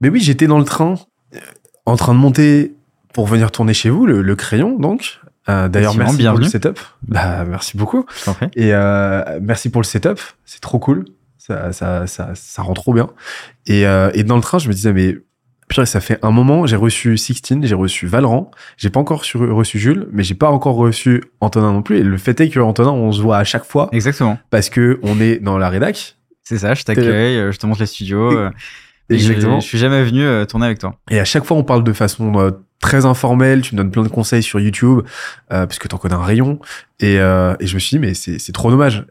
Mais oui, j'étais dans le train, euh, en train de monter pour venir tourner chez vous, le, le crayon, donc. Euh, D'ailleurs, merci pour le setup. Bah, merci beaucoup. Et euh, merci pour le setup. C'est trop cool. Ça, ça, ça, ça rend trop bien. Et, euh, et dans le train, je me disais, mais purée, ça fait un moment, j'ai reçu Sixteen, j'ai reçu Valran. J'ai pas encore reçu Jules, mais j'ai pas encore reçu Antonin non plus. Et le fait est que Antonin, on se voit à chaque fois Exactement. parce que on est dans la rédac. C'est ça, je t'accueille, je te montre les studios. Exactement. Je, je suis jamais venu euh, tourner avec toi. Et à chaque fois, on parle de façon euh, très informelle. Tu me donnes plein de conseils sur YouTube, euh, parce que t'en connais un rayon. Et, euh, et je me suis dit, mais c'est c'est trop dommage.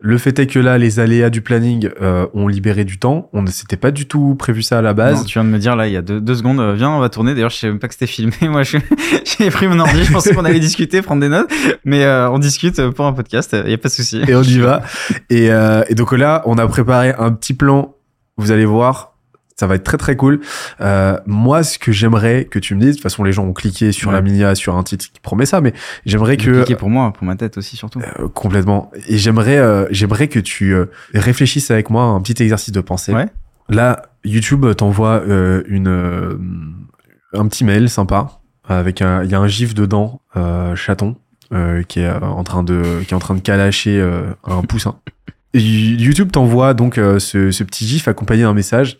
Le fait est que là, les aléas du planning euh, ont libéré du temps. On ne s'était pas du tout prévu ça à la base. Non, tu viens de me dire là il y a deux, deux secondes, viens on va tourner. D'ailleurs je savais même pas que c'était filmé. Moi je- j'ai pris mon ordi, je pensais qu'on allait discuter, prendre des notes, mais euh, on discute pour un podcast. Il y a pas de souci. et on y va. Et, euh, et donc là, on a préparé un petit plan. Vous allez voir, ça va être très très cool. Euh, moi, ce que j'aimerais que tu me dises, de toute façon, les gens ont cliqué sur Ouais. la minia, sur un titre qui promet ça, mais j'aimerais que Compliqué pour moi, pour ma tête aussi surtout. Euh, complètement. Et j'aimerais, euh, j'aimerais que tu euh, réfléchisses avec moi à un petit exercice de pensée. Ouais. Là, YouTube t'envoie euh, une euh, un petit mail sympa avec un, il y a un gif dedans, euh, chaton, euh, qui est en train de, qui est en train de calacher euh, un poussin. Et YouTube t'envoie donc euh, ce, ce petit gif accompagné d'un message.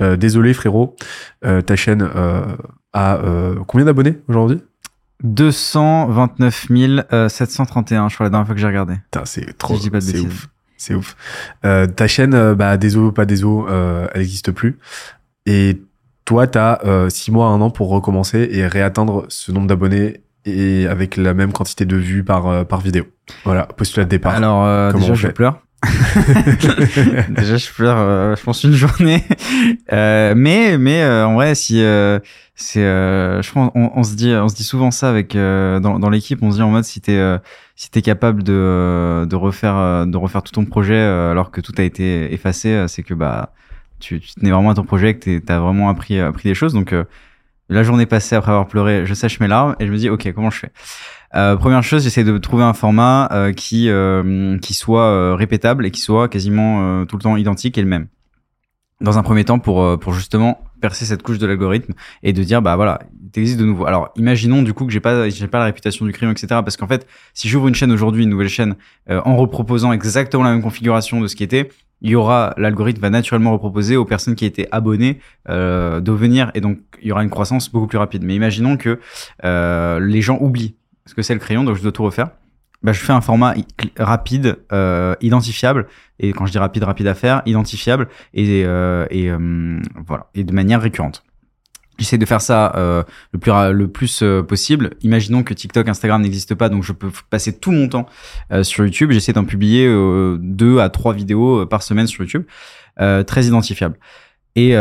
Euh, désolé frérot, euh, ta chaîne euh, a euh, combien d'abonnés aujourd'hui? 229 731, je crois la dernière fois que j'ai regardé. C'est trop, Si c'est ouf. C'est ouf. Euh, ta chaîne, bah, des os, pas euh, elle n'existe plus. Et toi, t'as euh, six mois, un an pour recommencer et réatteindre ce nombre d'abonnés et avec la même quantité de vues par, par vidéo. Voilà, postulat de départ. Alors euh, Comment déjà je pleure. déjà je pleure, euh, je pense une journée. Euh, mais mais euh, en vrai si euh, c'est, euh, je pense on, on se dit on se dit souvent ça avec euh, dans, dans l'équipe, on se dit en mode si t'es si t'es capable de de refaire de refaire tout ton projet alors que tout a été effacé, c'est que bah tu, tu tenais vraiment à ton projet, que t'as vraiment appris appris des choses. Donc la journée passée après avoir pleuré, je sèche mes larmes et je me dis ok comment je fais? Euh, première chose, j'essaie de trouver un format euh, qui euh, qui soit euh, répétable et qui soit quasiment euh, tout le temps identique et le même. Dans un premier temps, pour euh, pour justement percer cette couche de l'algorithme et de dire bah voilà, il existe de nouveau. Alors imaginons du coup que j'ai pas j'ai pas la réputation du crime etc. Parce qu'en fait, si j'ouvre une chaîne aujourd'hui, une nouvelle chaîne, en reproposant exactement la même configuration de ce qui était, il y aura l'algorithme va naturellement reproposer aux personnes qui étaient abonnées euh, de venir et donc il y aura une croissance beaucoup plus rapide. Mais imaginons que euh, les gens oublient ce que c'est le crayon, donc je dois tout refaire. Bah, je fais un format rapide, euh, identifiable, et quand je dis rapide, rapide à faire, identifiable, et, euh, et euh, voilà, et de manière récurrente. J'essaie de faire ça euh, le plus le plus euh, possible. Imaginons que TikTok, Instagram n'existe pas, donc je peux passer tout mon temps euh, sur YouTube. J'essaie d'en publier deux à trois vidéos par semaine sur YouTube, très identifiable et,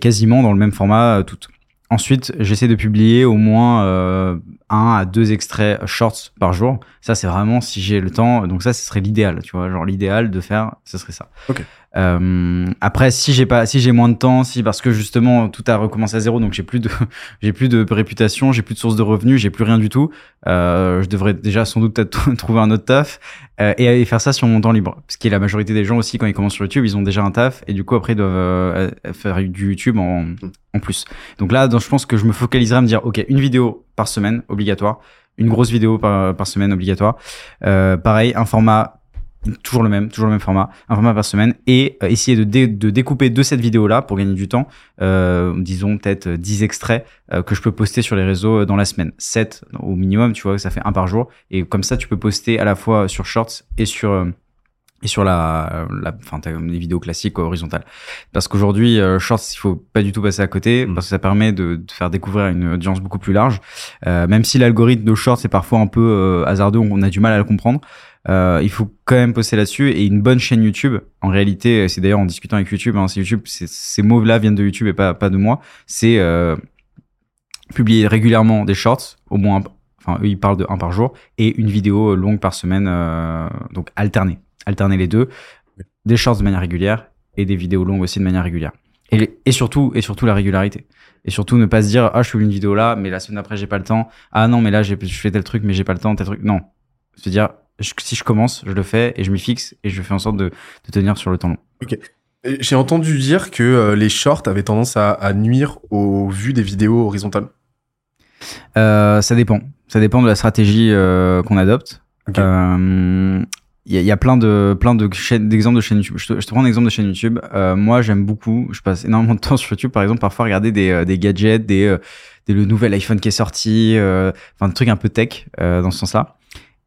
quasiment dans le même format toutes. Ensuite, j'essaie de publier au moins euh, un à deux extraits shorts par jour. Ça, c'est vraiment si j'ai le temps. Donc ça, ce serait l'idéal, tu vois. Genre l'idéal de faire, ce serait ça. Ok. Euh, après, si j'ai pas, si j'ai moins de temps, si parce que justement tout a recommencé à zéro, donc j'ai plus de, j'ai plus de réputation, j'ai plus de source de revenus, j'ai plus rien du tout. Euh, je devrais déjà sans doute peut-être trouver un autre taf euh, et, et faire ça sur mon temps libre. Parce que la majorité des gens aussi, quand ils commencent sur YouTube, ils ont déjà un taf et du coup après ils doivent euh, faire du YouTube en, en plus. Donc là, je pense que je me focaliserai à me dire, ok, une vidéo par semaine obligatoire, une grosse vidéo par, semaine obligatoire. Euh, pareil, un format toujours le même, toujours le même format, un format par semaine, et euh, essayer de, de découper de cette vidéo-là pour gagner du temps, euh, disons peut-être 10 extraits que je peux poster sur les réseaux dans la semaine. 7 au minimum, tu vois, ça fait un par jour, et comme ça tu peux poster à la fois sur Shorts et sur... euh, et sur la, la enfin, t'as des vidéos classiques quoi, horizontales. Parce qu'aujourd'hui, euh, Shorts, il faut pas du tout passer à côté, Mm. parce que ça permet de, de faire découvrir une audience beaucoup plus large. Euh, même si l'algorithme de Shorts est parfois un peu euh, hasardeux, on a du mal à le comprendre. Euh, il faut quand même poster là-dessus et une bonne chaîne YouTube. En réalité, c'est d'ailleurs en discutant avec YouTube, hein, c'est YouTube, ces mots-là viennent de YouTube et pas pas de moi. C'est euh, publier régulièrement des shorts, au moins, un- enfin eux ils parlent de un par jour et une vidéo longue par semaine, euh, donc alterner, alterner les deux, des shorts de manière régulière et des vidéos longues aussi de manière régulière. Et, et surtout et surtout la régularité. Et surtout ne pas se dire ah je fais une vidéo là, mais la semaine d'après j'ai pas le temps. Ah non mais là j'ai je fais tel truc mais j'ai pas le temps tel truc. Non, se dire je- si je commence je le fais et je m'y fixe et je fais en sorte de, de tenir sur le temps long. J'ai entendu dire que euh, les shorts avaient tendance à, à nuire aux vues des vidéos horizontales. Euh, ça dépend. Ça dépend de la stratégie euh, qu'on adopte. Il y, y a plein de plein de chaînes d'exemples de chaînes YouTube. Je te, je te prends un exemple de chaîne YouTube. Euh, moi, j'aime beaucoup. Je passe énormément de temps sur YouTube, par exemple, parfois regarder des, euh, des gadgets, des, euh, des le nouvel iPhone qui est sorti, euh, enfin des trucs un peu tech euh, dans ce sens-là.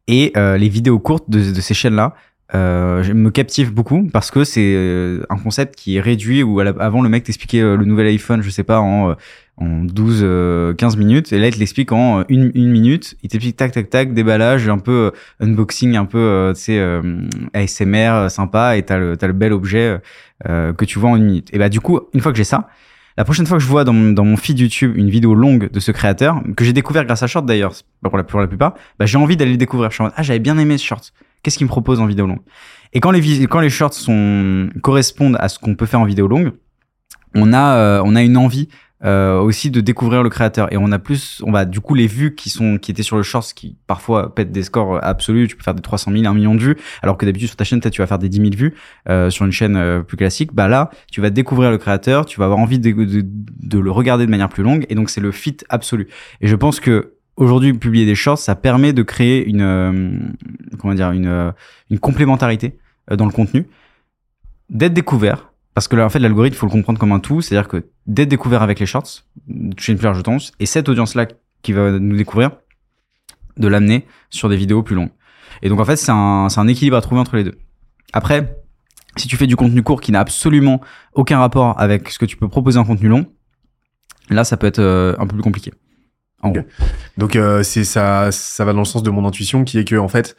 Et euh, les vidéos courtes de, de ces chaînes-là. Me captive beaucoup parce que c'est un concept qui est réduit la- avant le mec t'expliquait le nouvel iPhone je sais pas en en 12, euh, 15 minutes. Et là, il te l'explique en euh, une, une minute. Il t'explique tac, tac, tac, déballage, un peu euh, unboxing, un peu, euh, tu sais, euh, ASMR sympa. Et t'as le, t'as le bel objet que tu vois en une minute. Et bah, du coup, une fois que j'ai ça, la prochaine fois que je vois dans mon, dans mon feed YouTube une vidéo longue de ce créateur, que j'ai découvert grâce à Short d'ailleurs, pour la, la plupart, bah, j'ai envie d'aller le découvrir. Je suis en mode, ah, j'avais bien aimé ce Short. Qu'est-ce qu'il me propose en vidéo longue? Et quand les, quand les shorts sont, correspondent à ce qu'on peut faire en vidéo longue, on a, on a une envie euh, aussi de découvrir le créateur. Et on a plus on va du coup les vues qui sont qui étaient sur le shorts qui parfois pètent des scores absolus. Tu peux faire des 300 000 1 million de vues alors que d'habitude sur ta chaîne tu vas faire des 10 000 vues euh, sur une chaîne euh, plus classique. Bah là tu vas découvrir le créateur tu vas avoir envie de, de, de le regarder de manière plus longue et donc c'est le fit absolu. Et je pense que aujourd'hui publier des shorts ça permet de créer une euh, comment dire une euh, une complémentarité dans le contenu. D'être découvert parce que là, en fait, l'algorithme, il faut le comprendre comme un tout. C'est-à-dire que d'être découvert avec les shorts, toucher une plus large audience, et cette audience-là qui va nous découvrir, de l'amener sur des vidéos plus longues. Et donc, en fait, c'est un, c'est un équilibre à trouver entre les deux. Après, si tu fais du contenu court qui n'a absolument aucun rapport avec ce que tu peux proposer en contenu long, là, ça peut être euh, un peu plus compliqué. En gros. Donc euh, c'est ça, ça va dans le sens de mon intuition qui est que en fait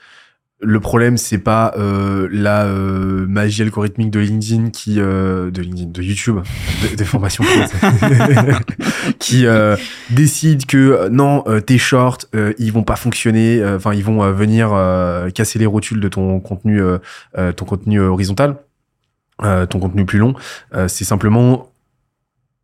le problème c'est pas euh, la euh, magie algorithmique de LinkedIn qui euh, de LinkedIn de YouTube de- des formations qui euh, décide que non euh, tes shorts euh, ils vont pas fonctionner euh, enfin ils vont venir euh, casser les rotules de ton contenu ton contenu horizontal euh, ton contenu plus long Euh, c'est simplement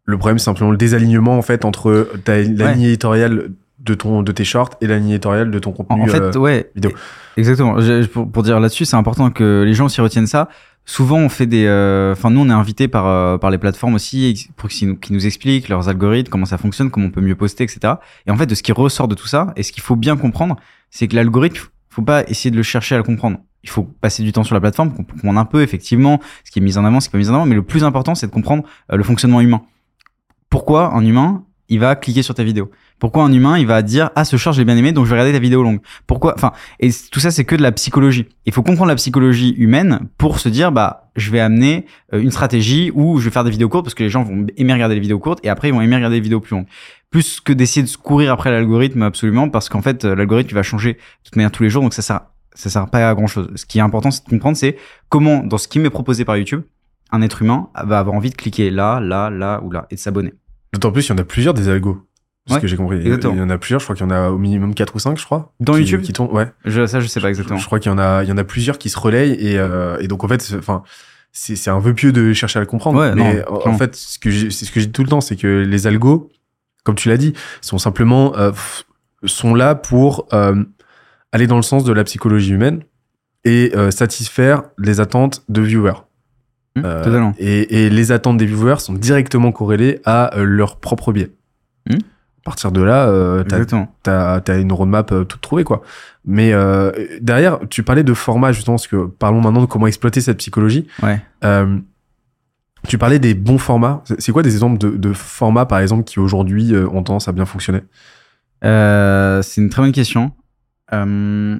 le problème c'est simplement le désalignement en fait entre ta, la Ouais. ligne éditoriale de ton de tes shorts et la ligne éditoriale de ton En, contenu en fait, euh, ouais. vidéo. Exactement. Pour, pour dire là-dessus, c'est important que les gens aussi retiennent ça. Souvent, on fait des. euh, Enfin, nous, on est invités par euh, par les plateformes aussi pour qu'ils nous, expliquent leurs algorithmes, comment ça fonctionne, comment on peut mieux poster, etc. Et en fait, de ce qui ressort de tout ça, et ce qu'il faut bien comprendre, c'est que l'algorithme, faut pas essayer de le chercher à le comprendre. Il faut passer du temps sur la plateforme, pour comprendre un peu effectivement ce qui est mis en avant, ce qui est pas mis en avant. Mais le plus important, c'est de comprendre euh, le fonctionnement humain. Pourquoi un humain, il va cliquer sur ta vidéo? Pourquoi un humain, il va dire ah ce short je l'ai bien aimé, donc je vais regarder ta vidéo longue Pourquoi Enfin, et tout ça, c'est que de la psychologie. Il faut comprendre la psychologie humaine pour se dire, bah, je vais amener euh, une stratégie où je vais faire des vidéos courtes parce que les gens vont aimer regarder les vidéos courtes et après ils vont aimer regarder les vidéos plus longues. Plus que d'essayer de courir après l'algorithme absolument parce qu'en fait, euh, l'algorithme va changer de toute manière tous les jours donc ça sert, ça sert pas à grand chose. Ce qui est important, c'est de comprendre, c'est comment, dans ce qui m'est proposé par YouTube, un être humain va avoir envie de cliquer là, là, là ou là et de s'abonner. d'autant plus il y en a plusieurs des algos ce Ouais, que j'ai compris exactement. il y en a plusieurs je crois qu'il y en a au minimum 4 ou 5 je crois Dans qui, YouTube qui tournent ouais Je, ça, je sais pas exactement. Je, je crois qu'il y en a, il y en a plusieurs qui se relayent et, euh, et donc en fait, c'est- enfin, c'est un vœu pieux de chercher à le comprendre. Ouais, mais non, en- fait, ce que j'ai- c'est ce que je dis tout le temps, c'est que les algos, comme tu l'as dit, sont simplement euh, sont là pour euh, aller dans le sens de la psychologie humaine et euh, satisfaire les attentes de viewers. Hum, Euh, totalement. et, et les attentes des viewers sont directement corrélées à euh, leur propre biais. À partir de là, euh, t'as as une roadmap euh, toute trouvée quoi. Mais euh, derrière, tu parlais de format justement, parce que parlons maintenant de comment exploiter cette psychologie. Ouais. Euh, tu parlais des bons formats. C'est quoi des exemples de, de formats par exemple qui aujourd'hui ont tendance à bien fonctionner? C'est une très bonne question. Euh,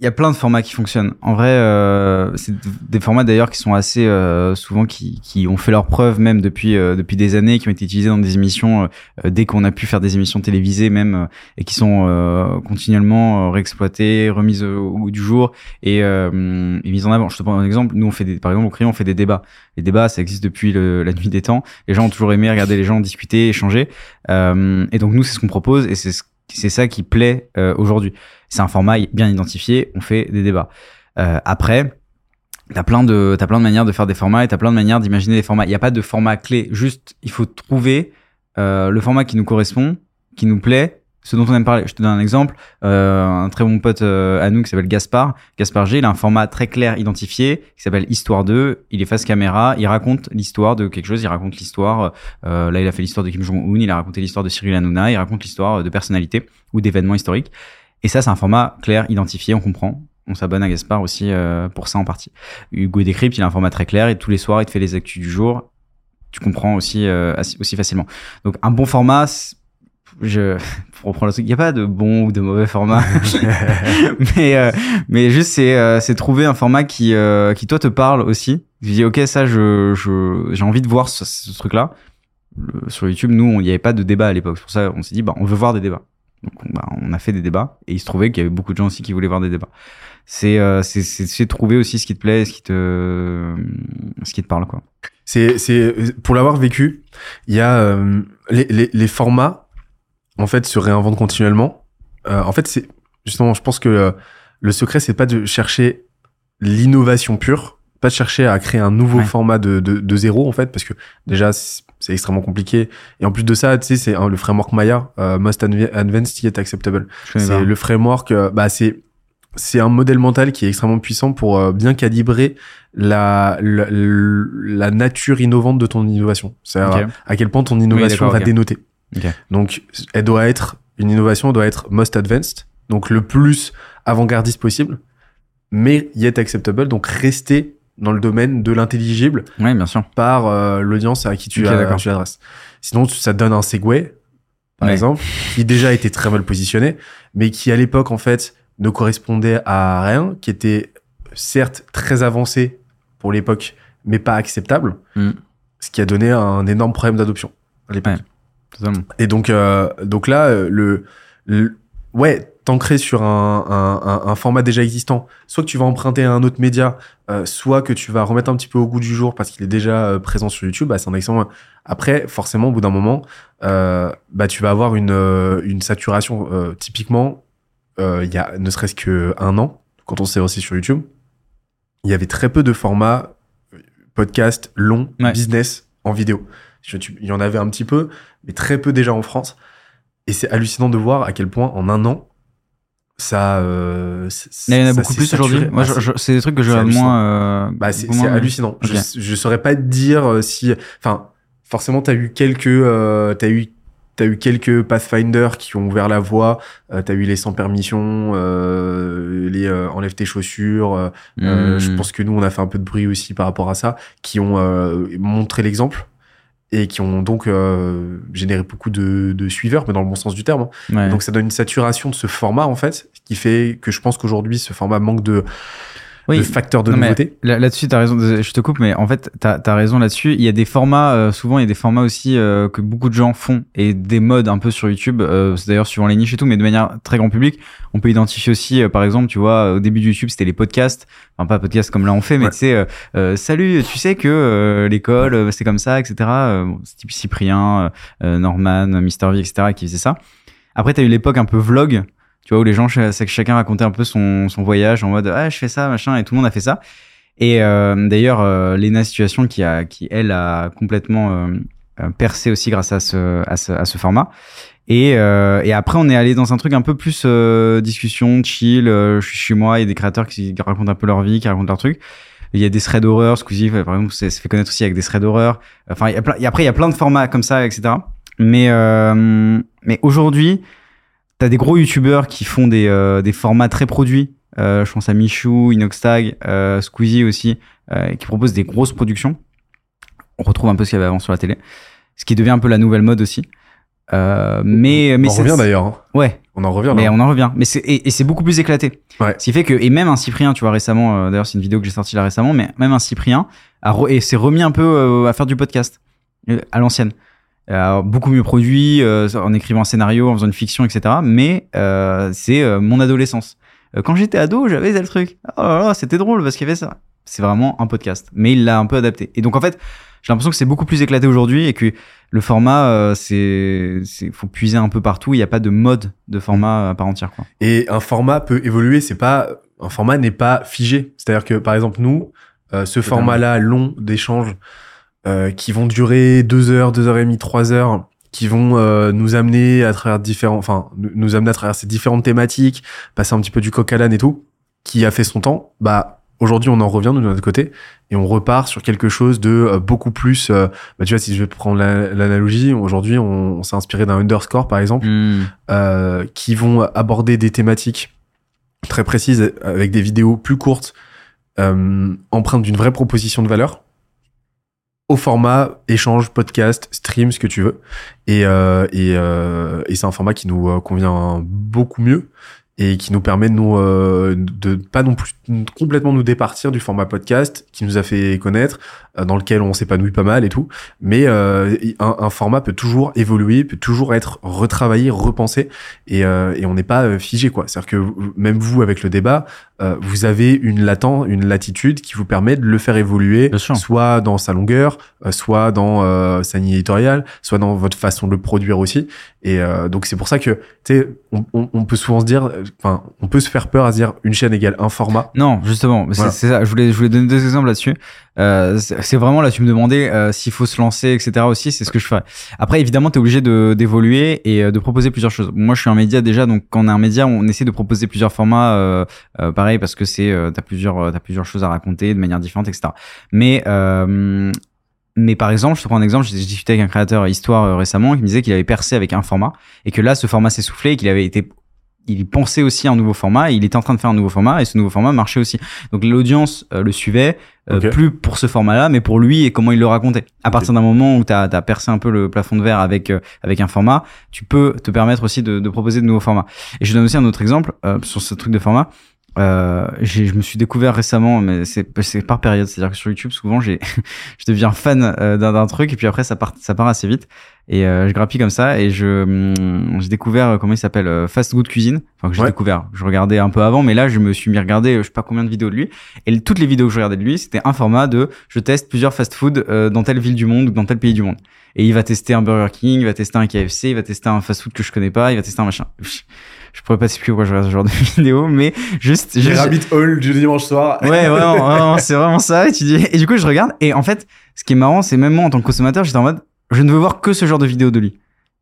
Il y a plein de formats qui fonctionnent. En vrai, euh, c'est des formats d'ailleurs qui sont assez euh, souvent qui, qui ont fait leurs preuves même depuis euh, depuis des années, qui ont été utilisés dans des émissions euh, dès qu'on a pu faire des émissions télévisées même euh, et qui sont euh, continuellement euh, réexploitées, remises au, goût du jour et, euh, et mises en avant. Je te prends un exemple. Nous, on fait des, par exemple au Crayon, on fait des débats. Les débats, ça existe depuis le- la nuit des temps. Les gens ont toujours aimé regarder les gens discuter, échanger. Euh, et donc nous, c'est ce qu'on propose et c'est ce- c'est ça qui plaît euh, aujourd'hui. C'est un format bien identifié, on fait des débats. Euh, après, t'as plein de t'as plein de manières de faire des formats et t'as plein de manières d'imaginer des formats. Il n'y a pas de format clé, juste il faut trouver euh, le format qui nous correspond, qui nous plaît, ce dont on aime parler. Je te donne un exemple. Euh, un très bon pote euh, à nous qui s'appelle Gaspard. Gaspard G, il a un format très clair identifié qui s'appelle Histoire 2. Il est face caméra, il raconte l'histoire de quelque chose, il raconte l'histoire. Euh, là, il a fait l'histoire de Kim Jong-un, il a raconté l'histoire de Cyril Hanouna, il raconte l'histoire de personnalités ou d'événements historiques. Et ça, c'est un format clair, identifié, on comprend. On s'abonne à Gaspard aussi pour ça en partie. Hugo Décrypte, il a un format très clair et tous les soirs, il te fait les actus du jour. Tu comprends aussi aussi facilement. Donc un bon format, je pour reprendre le truc, il n'y a pas de bon ou de mauvais format. mais euh, mais juste c'est euh, c'est trouver un format qui euh, qui toi te parle aussi. Tu dis OK, ça je je j'ai envie de voir ce, ce truc là. Sur YouTube, nous, on- il n'y avait pas de débat à l'époque. C'est pour ça on s'est dit bah on veut voir des débats. Donc on, bah, on a fait des débats et il se trouvait qu'il y avait beaucoup de gens aussi qui voulaient voir des débats. C'est euh, c'est c'est c'est trouver aussi ce qui te plaît, ce qui te ce qui te parle quoi. C'est, c'est, pour l'avoir vécu, il y a euh, les, les, les formats, en fait, se réinventent continuellement. Euh, en fait, c'est justement, je pense que euh, le secret, c'est pas de chercher l'innovation pure, pas de chercher à créer un nouveau Ouais. format de, de, de zéro, en fait, parce que déjà, c'est c'est extrêmement compliqué. Et en plus de ça, tu sais, c'est hein, le framework Maya, euh, Most Adv- Advanced Yet Acceptable. C'est le framework, euh, bah c'est c'est un modèle mental qui est extrêmement puissant pour euh, bien calibrer la, la la nature innovante de ton innovation. C'est-à-dire Ok. à quel point ton innovation va dénoter. Donc elle doit être une innovation doit être most advanced, donc le plus avant-gardiste possible, mais yet acceptable, donc rester dans le domaine de l'intelligible Ouais, bien sûr. par euh, l'audience à qui tu, Ok, as- d'accord. tu adresses. Sinon, ça donne un Segway, par Ouais. exemple, qui déjà était très mal positionné, mais qui à l'époque, en fait, ne correspondait à rien, qui était certes très avancé pour l'époque, mais pas acceptable, Mm. ce qui a donné un énorme problème d'adoption à l'époque. Ouais. Totalement. Et donc, euh, donc là, euh, le, le- ouais, t'ancrer sur un, un, un, un format déjà existant, soit que tu vas emprunter à un autre média, euh, soit que tu vas remettre un petit peu au goût du jour parce qu'il est déjà présent sur YouTube, bah, c'est un excellent. Après, forcément, au bout d'un moment, euh, bah, tu vas avoir une, une saturation. Euh, typiquement, il y a ne serait-ce que un an, quand on s'est lancé sur YouTube, il y avait très peu de formats podcast long, Ouais. business en vidéo. Il y en avait un petit peu, mais très peu déjà en France. Et c'est hallucinant de voir à quel point en un an, ça. Euh, Il y en a beaucoup plus aujourd'hui. Moi, Bah, je- c'est- je- des trucs que je moins. euh, bah, c'est hallucinant. Je, je saurais pas te dire euh, si. Enfin, forcément, t'as eu quelques. Euh, t'as eu. T'as eu quelques Pathfinder qui ont ouvert la voie. Euh, t'as eu les sans permission, euh, les euh, enlève tes chaussures. euh, euh, Hmm. je pense que nous, on a fait un peu de bruit aussi par rapport à ça, qui ont euh, montré l'exemple et qui ont donc euh, généré beaucoup de, de suiveurs, mais dans le bon sens du terme. hein. Ouais. Donc ça donne une saturation de ce format en fait, qui fait que je pense qu'aujourd'hui ce format manque de, Oui. de facteurs de Non, nouveauté. Là- Là-dessus, t'as raison. Je te coupe, mais en fait, t'as as raison là-dessus. Il y a des formats, euh, souvent, il y a des formats aussi euh, que beaucoup de gens font et des modes un peu sur YouTube. euh, c'est d'ailleurs suivant les niches et tout, mais de manière très grand public. On peut identifier aussi, euh, par exemple, tu vois, au début de YouTube, c'était les podcasts. Enfin, pas podcasts comme là on fait, mais Ouais. tu sais, euh, euh, salut, tu sais que euh, l'école, c'est comme ça, etc. Bon, c'est type Cyprien, euh, Norman, Mister V, etc. qui faisaient ça. Après, t'as eu l'époque un peu vlog. Tu vois, où les gens, c'est que chacun racontait un peu son, son voyage en mode, ah, je fais ça, machin, et tout le monde a fait ça. Et euh, d'ailleurs, euh, Lena Situation, qui, a, qui elle a complètement euh, euh, percé aussi grâce à ce, à ce, à ce format. Et, euh, et après, on est allé dans un truc un peu plus euh, discussion, chill. je suis chez moi, il y a des créateurs qui racontent un peu leur vie, qui racontent leur truc. Il y a des threads d'horreur, Squeezie, par exemple, c'est se fait connaître aussi avec des threads d'horreur. Enfin, il y a plein, après, il y a plein de formats comme ça, etc. Mais, mais aujourd'hui, t'as des gros youtubeurs qui font des, euh, des formats très produits. Euh, je pense à Michou, Inoxtag, euh, Squeezie aussi, euh, qui proposent des grosses productions. On retrouve un peu ce qu'il y avait avant sur la télé. Ce qui devient un peu la nouvelle mode aussi. Euh, mais, mais on en c'est- revient d'ailleurs. hein. Ouais, On en revient. mais là. on en revient. Mais c'est et, et c'est beaucoup plus éclaté. Ouais. Ce qui fait que et même un Cyprien, tu vois récemment, euh, d'ailleurs c'est une vidéo que j'ai sortie là récemment, mais même un Cyprien a re- et s'est remis un peu à faire du podcast à l'ancienne. Euh, beaucoup mieux produit, euh, en écrivant un scénario, en faisant une fiction, etc. Mais euh, c'est euh, mon adolescence. Euh, quand j'étais ado, j'avais tel truc. Oh là là, c'était drôle parce qu'il y avait ça. C'est vraiment un podcast, mais il l'a un peu adapté. Et donc en fait, j'ai l'impression que c'est beaucoup plus éclaté aujourd'hui et que le format, euh, c'est, c'est, faut puiser un peu partout. Il n'y a pas de mode de format à part entière, quoi. Et un format peut évoluer. C'est pas un format n'est pas figé. C'est-à-dire que par exemple nous, euh, ce Totalement. format-là long d'échange euh, qui vont durer deux heures, deux heures et demie, trois heures, qui vont euh, nous amener à travers différents, enfin, nous- amener à travers ces différentes thématiques, passer un petit peu du coq à l'âne et tout, qui a fait son temps, bah, aujourd'hui, on en revient de notre côté et on repart sur quelque chose de euh, beaucoup plus, euh, bah, tu vois, si je vais prendre la- l'analogie, aujourd'hui, on, on s'est inspiré d'un underscore, par exemple, Hmm. euh, qui vont aborder des thématiques très précises avec des vidéos plus courtes, euh, empreintes d'une vraie proposition de valeur, au format échange, podcast, stream, ce que tu veux. Et, euh, et, euh, et c'est un format qui nous euh, convient beaucoup mieux et qui nous permet de nous euh, de pas non plus complètement nous départir du format podcast qui nous a fait connaître euh, dans lequel on s'épanouit pas mal et tout mais euh, un, un format peut toujours évoluer peut toujours être retravaillé repensé et, euh, et on n'est pas euh, figé quoi c'est à dire que même vous avec le débat euh, vous avez une latent une latitude qui vous permet de le faire évoluer soit dans sa longueur euh, soit dans euh, sa ligne éditoriale soit dans votre façon de le produire aussi et euh, donc c'est pour ça que tu sais on, on, on peut souvent se dire euh, enfin on peut se faire peur à se dire une chaîne égale un format Non, justement, c'est Voilà. c'est ça. Je voulais, je voulais donner deux exemples là-dessus. Euh, c'est vraiment là, tu me demandais s'il faut se lancer, etc. Aussi, c'est ce que je ferais. Après, évidemment, tu es obligé de d'évoluer et de proposer plusieurs choses. Moi, je suis un média déjà, donc quand on est un média, on essaie de proposer plusieurs formats, pareil, parce que c'est euh, t'as plusieurs, euh, t'as plusieurs choses à raconter de manière différente, etc. Mais euh, mais par exemple, je te prends un exemple, j'ai discuté avec un créateur histoire euh, récemment qui me disait qu'il avait percé avec un format et que là, ce format s'est soufflé et qu'il avait été il pensait aussi à un nouveau format, et il était en train de faire un nouveau format et ce nouveau format marchait aussi. Donc l'audience euh, le suivait, euh, plus pour ce format-là, mais pour lui et comment il le racontait. À partir d'un moment où tu as, percé un peu le plafond de verre avec, euh, avec un format, tu peux te permettre aussi de, de proposer de nouveaux formats. Et je donne aussi un autre exemple sur ce truc de format. Euh, je me suis découvert récemment, mais c'est par période. C'est-à-dire que sur YouTube, souvent, je deviens fan euh, d'un truc et puis après, ça part, ça part assez vite. Et euh, je grappille comme ça et je hum, j'ai découvert euh, comment il s'appelle euh, Fast Good Cuisine. Enfin, que j'ai Ouais. découvert. Je regardais un peu avant, mais là, je me suis mis à regarder, euh, je sais pas combien de vidéos de lui. Et toutes les vidéos que je regardais de lui, c'était un format de je teste plusieurs fast-food euh, dans telle ville du monde ou dans tel pays du monde. Et il va tester un Burger King, il va tester un KFC, il va tester un fast-food que je connais pas, il va tester un machin. Je pourrais pas expliquer pourquoi je regarde ce genre de vidéos, mais juste, les juste- rabbit hole du dimanche soir Ouais, vraiment, vraiment, c'est vraiment ça. Et tu dis, et du coup, je regarde. Et en fait, ce qui est marrant, c'est même moi, en tant que consommateur, j'étais en mode, je ne veux voir que ce genre de vidéo de lui.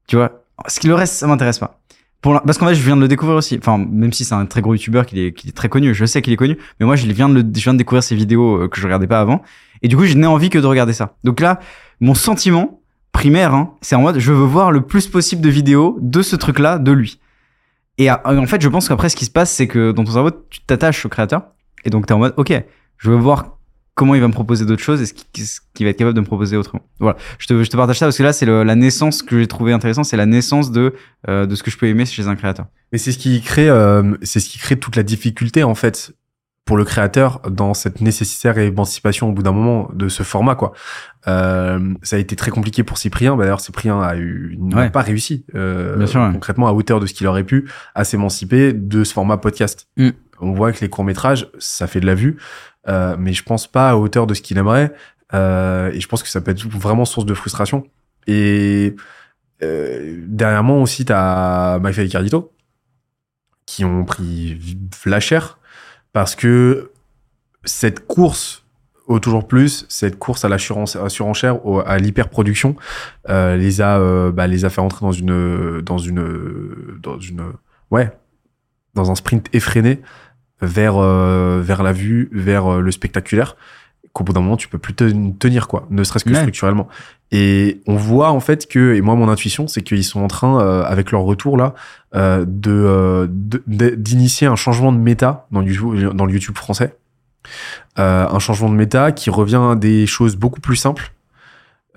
Tu vois? Ce qui le reste, ça m'intéresse pas. Pour la- Parce qu'en fait, je viens de le découvrir aussi. Enfin, même si c'est un très gros youtubeur qui est, qui est très connu, je sais qu'il est connu. Mais moi, je viens de, le, je viens de découvrir ses vidéos euh, que je regardais pas avant. Et du coup, je n'ai envie que de regarder ça. Donc là, mon sentiment primaire, hein, c'est en mode, je veux voir le plus possible de vidéos de ce truc-là, de lui. Et à- en fait, je pense qu'après, ce qui se passe, c'est que dans ton cerveau, tu t'attaches au créateur. Et donc, tu es en mode, OK, je veux voir comment il va me proposer d'autres choses et ce qui- ce qu'il va être capable de me proposer autrement. Voilà, je te, je te partage ça parce que là, c'est la naissance que j'ai trouvé intéressant, c'est la naissance de, euh, de ce que je peux aimer chez un créateur. Mais c'est ce qui crée, euh, c'est ce qui crée toute la difficulté en fait pour le créateur dans cette nécessaire émancipation au bout d'un moment de ce format quoi. Euh, ça a été très compliqué pour Cyprien. Bah, D'ailleurs, Cyprien a eu n'a Ouais. pas réussi euh, Bien sûr, ouais. concrètement à hauteur de ce qu'il aurait pu à s'émanciper de ce format podcast. Mm. On voit que les courts métrages, ça fait de la vue, euh, mais je pense pas à hauteur de ce qu'il aimerait. Euh, et je pense que ça peut être vraiment source de frustration. Et euh, dernièrement aussi, t'as MyFly et Cardito qui ont pris la cher parce que cette course au toujours plus, cette course à la surenchère, à l'hyperproduction, euh, les a, euh, bah, les a fait rentrer dans une, dans une, dans une, ouais, dans un sprint effréné vers, euh, vers la vue, vers le spectaculaire, qu'au bout d'un moment tu peux plus te- tenir quoi, ne serait-ce que Ouais. structurellement. Et on voit en fait que, et moi mon intuition, c'est qu'ils sont en train, euh, avec leur retour là, euh, de, euh, d'initier un changement de méta dans le YouTube, dans le YouTube français. Euh, un changement de méta qui revient à des choses beaucoup plus simples.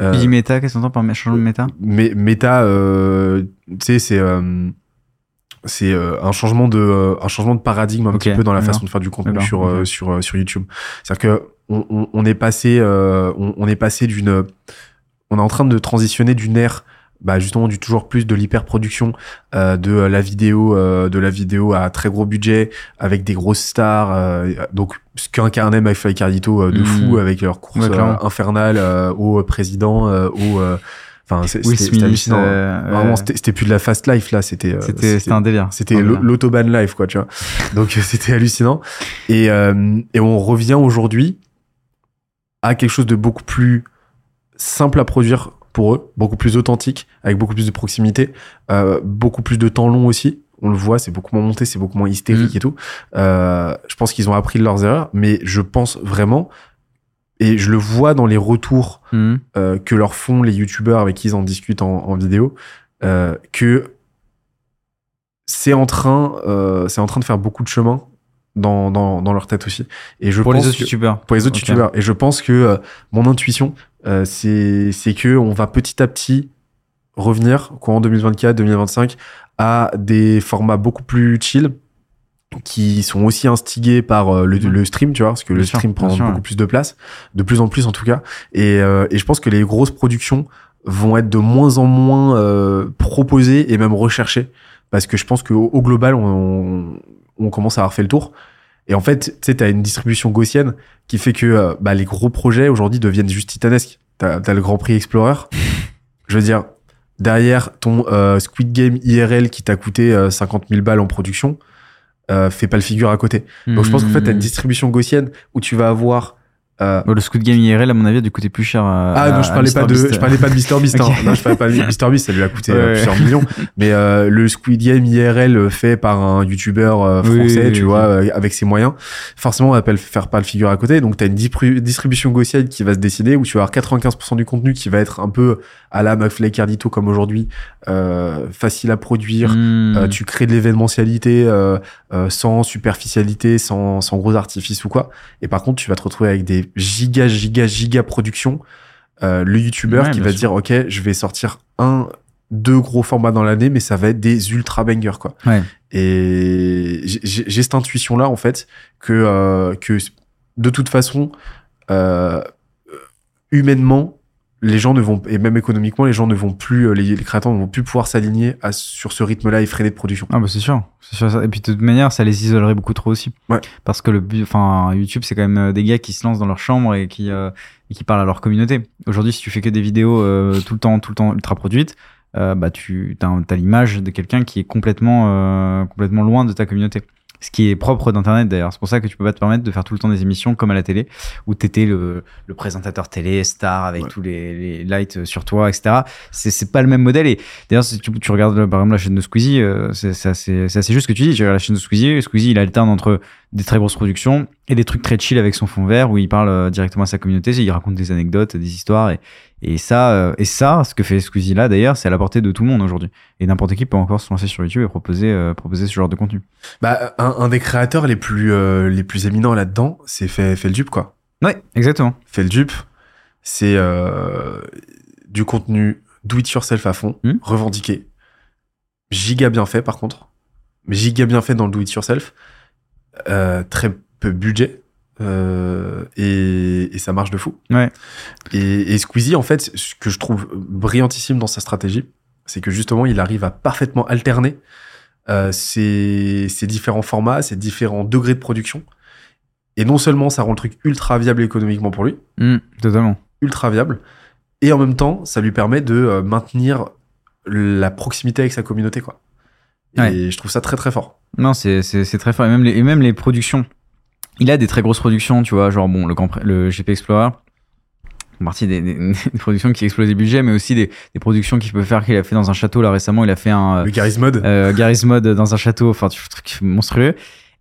Euh, dis méta, qu'est-ce qu'on entend par changement de méta? Mais méta, euh, tu sais, c'est euh, c'est euh, un changement de euh, un changement de paradigme un petit peu dans la façon de faire du contenu sur euh, sur euh, sur YouTube. C'est-à-dire que on, on, on est passé euh, on, on est passé d'une on est en train de transitionner d'une ère bah justement du toujours plus de l'hyperproduction euh, de la vidéo euh, de la vidéo à très gros budget avec des grosses stars euh, donc ce qu'incarnait MyFly Cardito euh, de Mhm. fou avec leur course Ouais, euh, infernale euh, au président euh, au enfin c'était euh, Vraiment, c'était plus de la fast life là c'était euh, C'était c'était un délire. c'était l'autobahn life quoi tu vois. Donc c'était hallucinant. Et euh, et on revient aujourd'hui à quelque chose de beaucoup plus simple à produire pour eux, beaucoup plus authentique, avec beaucoup plus de proximité, euh, beaucoup plus de temps long aussi. On le voit, c'est beaucoup moins monté, c'est beaucoup moins hystérique Mm. et tout. Euh, je pense qu'ils ont appris de leurs erreurs, mais je pense vraiment, et je le vois dans les retours Mhm. euh, que leur font les youtubeurs avec qui ils en discutent en, en vidéo, que c'est en train, c'est en train de faire beaucoup de chemin dans, dans, dans leur tête aussi. Et je Pour pense les autres youtubeurs. pour les autres Ok. youtubeurs. Et je pense que euh, mon intuition, euh, c'est c'est que on va petit à petit revenir courant 2024, 2025 à des formats beaucoup plus chill qui sont aussi instigés par euh, le, le stream, tu vois, parce que le Bien stream prend sûr, beaucoup ouais. plus de place, de plus en plus en tout cas. Et, euh, et je pense que les grosses productions vont être de moins en moins euh, proposées et même recherchées, parce que je pense qu'au au global, on, on commence à avoir fait le tour. Et en fait, tu sais, t'as une distribution gaussienne qui fait que euh, bah, les gros projets aujourd'hui deviennent juste titanesques. T'as as le Grand Prix Explorer. Je veux dire, derrière ton euh, Squid Game IRL qui t'a coûté euh, 50 000 balles en production, euh, fait pas le figure à côté. Donc je pense qu'en fait, t'as une Mhm. distribution gaussienne où tu vas avoir. Euh, Bon, le Squid Game IRL, à mon avis, a dû coûter plus cher. à- ah non, je à parlais pas de, MrBeast. je parlais pas de Mr Beast. hein. Ok. Non, je parlais pas de Mr Beast. Ça lui a coûté Ouais, euh, ouais. plusieurs millions. Mais euh, le Squid Game IRL fait par un YouTuber euh, Oui, français, oui, tu oui, vois, euh, avec ses moyens. Forcément, on va pas le faire pas le figure à côté. Donc, t'as une dipru- distribution gaussienne qui va se décider où tu vas avoir 95% du contenu qui va être un peu à la McFly Cardito comme aujourd'hui, euh, facile à produire. Euh, tu crées de l'événementialité euh, euh, sans superficialité, sans, sans gros artifices ou quoi. Et par contre, tu vas te retrouver avec des giga, giga, giga productions. Euh, le youtubeur Ouais, qui va sûr. dire, OK, je vais sortir un, deux gros formats dans l'année, mais ça va être des ultra bangers, quoi. Ouais. Et j'ai cette intuition-là, en fait, que, euh, que de toute façon, euh, humainement, les gens ne vont, et même économiquement, les gens ne vont plus, euh, les, les créateurs ne vont plus pouvoir s'aligner sur ce rythme-là effréné de production. Ah bah c'est sûr, c'est sûr. Et puis de toute manière, ça les isolerait beaucoup trop aussi. Ouais. Parce que le but, enfin YouTube, c'est quand même euh, des gars qui se lancent dans leur chambre et qui euh, et qui parlent à leur communauté. Aujourd'hui, si tu fais que des vidéos euh, tout le temps, tout le temps ultra produites, euh, bah tu as, as l'image de quelqu'un qui est complètement euh, complètement loin de ta communauté. Ce qui est propre d'internet d'ailleurs. C'est pour ça que tu peux pas te permettre de faire tout le temps des émissions comme à la télé où t'étais le, le présentateur télé star avec Ouais. tous les, les lights sur toi, etc. C'est c'est pas le même modèle et D'ailleurs, si tu, tu regardes par exemple la chaîne de Squeezie, euh, c'est c'est assez, c'est assez juste ce que tu dis. Tu regardes la chaîne de Squeezie, Squeezie il alterne entre des très grosses productions et des trucs très chill avec son fond vert où il parle euh, directement à sa communauté, il raconte des anecdotes, des histoires et, et ça, euh, et ça, ce que fait Squeezie là d'ailleurs, c'est à la portée de tout le monde aujourd'hui. Et n'importe qui peut encore se lancer sur YouTube et proposer, euh, proposer ce genre de contenu. Bah, un, un des créateurs les plus, euh, les plus éminents là-dedans, c'est fait, fait le dupe, quoi. Ouais, exactement. Fait le dupe, c'est euh, du contenu do it yourself à fond, Hmm. revendiqué. Giga bien fait, par contre. Mais giga bien fait dans le do it yourself. Euh, très peu budget. euh, et, et ça marche de fou. Ouais. Et, et Squeezie, en fait, ce que je trouve brillantissime dans sa stratégie, c'est que justement, il arrive à parfaitement alterner euh, ces, ces différents formats, ces différents degrés de production. Et non seulement ça rend le truc ultra viable économiquement pour lui, Mm, totalement. ultra viable, et en même temps, ça lui permet de euh, maintenir la proximité avec sa communauté, quoi. Et Ouais. je trouve ça très très fort. Non, c'est très fort. Et même les, et même les productions. Il a des très grosses productions, tu vois, genre bon, le, le GP Explorer, partie des, des- des productions qui explosent les budgets, mais aussi des, des productions qu'il peut faire, qu'il a fait dans un château. Là récemment, il a fait un Le Garry's Mod, euh, Garry's Mod dans un château, enfin, truc monstrueux.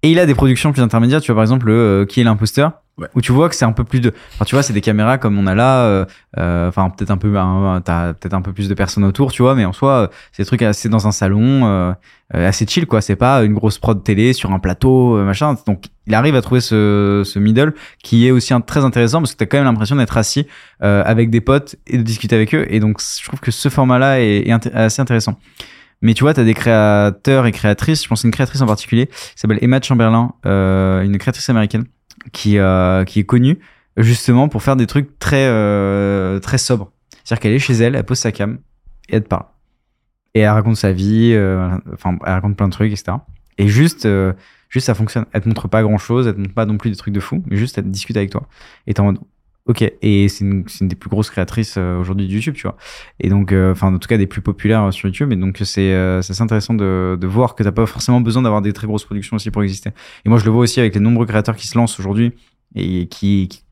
Et il a des productions plus intermédiaires, tu vois, par exemple, le euh, Qui est l'imposteur Ouais. où tu vois que c'est un peu plus de enfin tu vois c'est des caméras comme on a là euh, euh, enfin peut-être un peu t'as peut-être un peu plus de personnes autour tu vois mais en soi euh, c'est des trucs assez dans un salon assez chill quoi c'est pas une grosse prod télé sur un plateau machin donc il arrive à trouver ce, ce middle qui est aussi un- très intéressant parce que t'as quand même l'impression d'être assis euh, avec des potes et de discuter avec eux et donc je trouve que ce format là est, assez intéressant mais tu vois, tu as des créateurs et créatrices. Je pense à une créatrice en particulier qui s'appelle Emma Chamberlain, euh, une créatrice américaine qui, euh, qui est connue justement pour faire des trucs très, euh, très sobres. C'est-à-dire qu'elle est chez elle, elle pose sa cam et elle te parle. Et elle raconte sa vie, euh, enfin, elle raconte plein de trucs, etc. Et juste, euh, juste ça fonctionne. Elle te montre pas grand-chose, elle te montre pas non plus des trucs de fou, mais juste elle discute avec toi. Et t'es en mode, ok. Et c'est une, des plus grosses créatrices euh, aujourd'hui de YouTube, tu vois. Et donc, euh, enfin, en tout cas, des plus populaires euh, sur YouTube. Et donc, c'est assez intéressant de, voir que t'as pas forcément besoin d'avoir des très grosses productions aussi pour exister. Et moi, je le vois aussi avec les nombreux créateurs qui se lancent aujourd'hui et qui,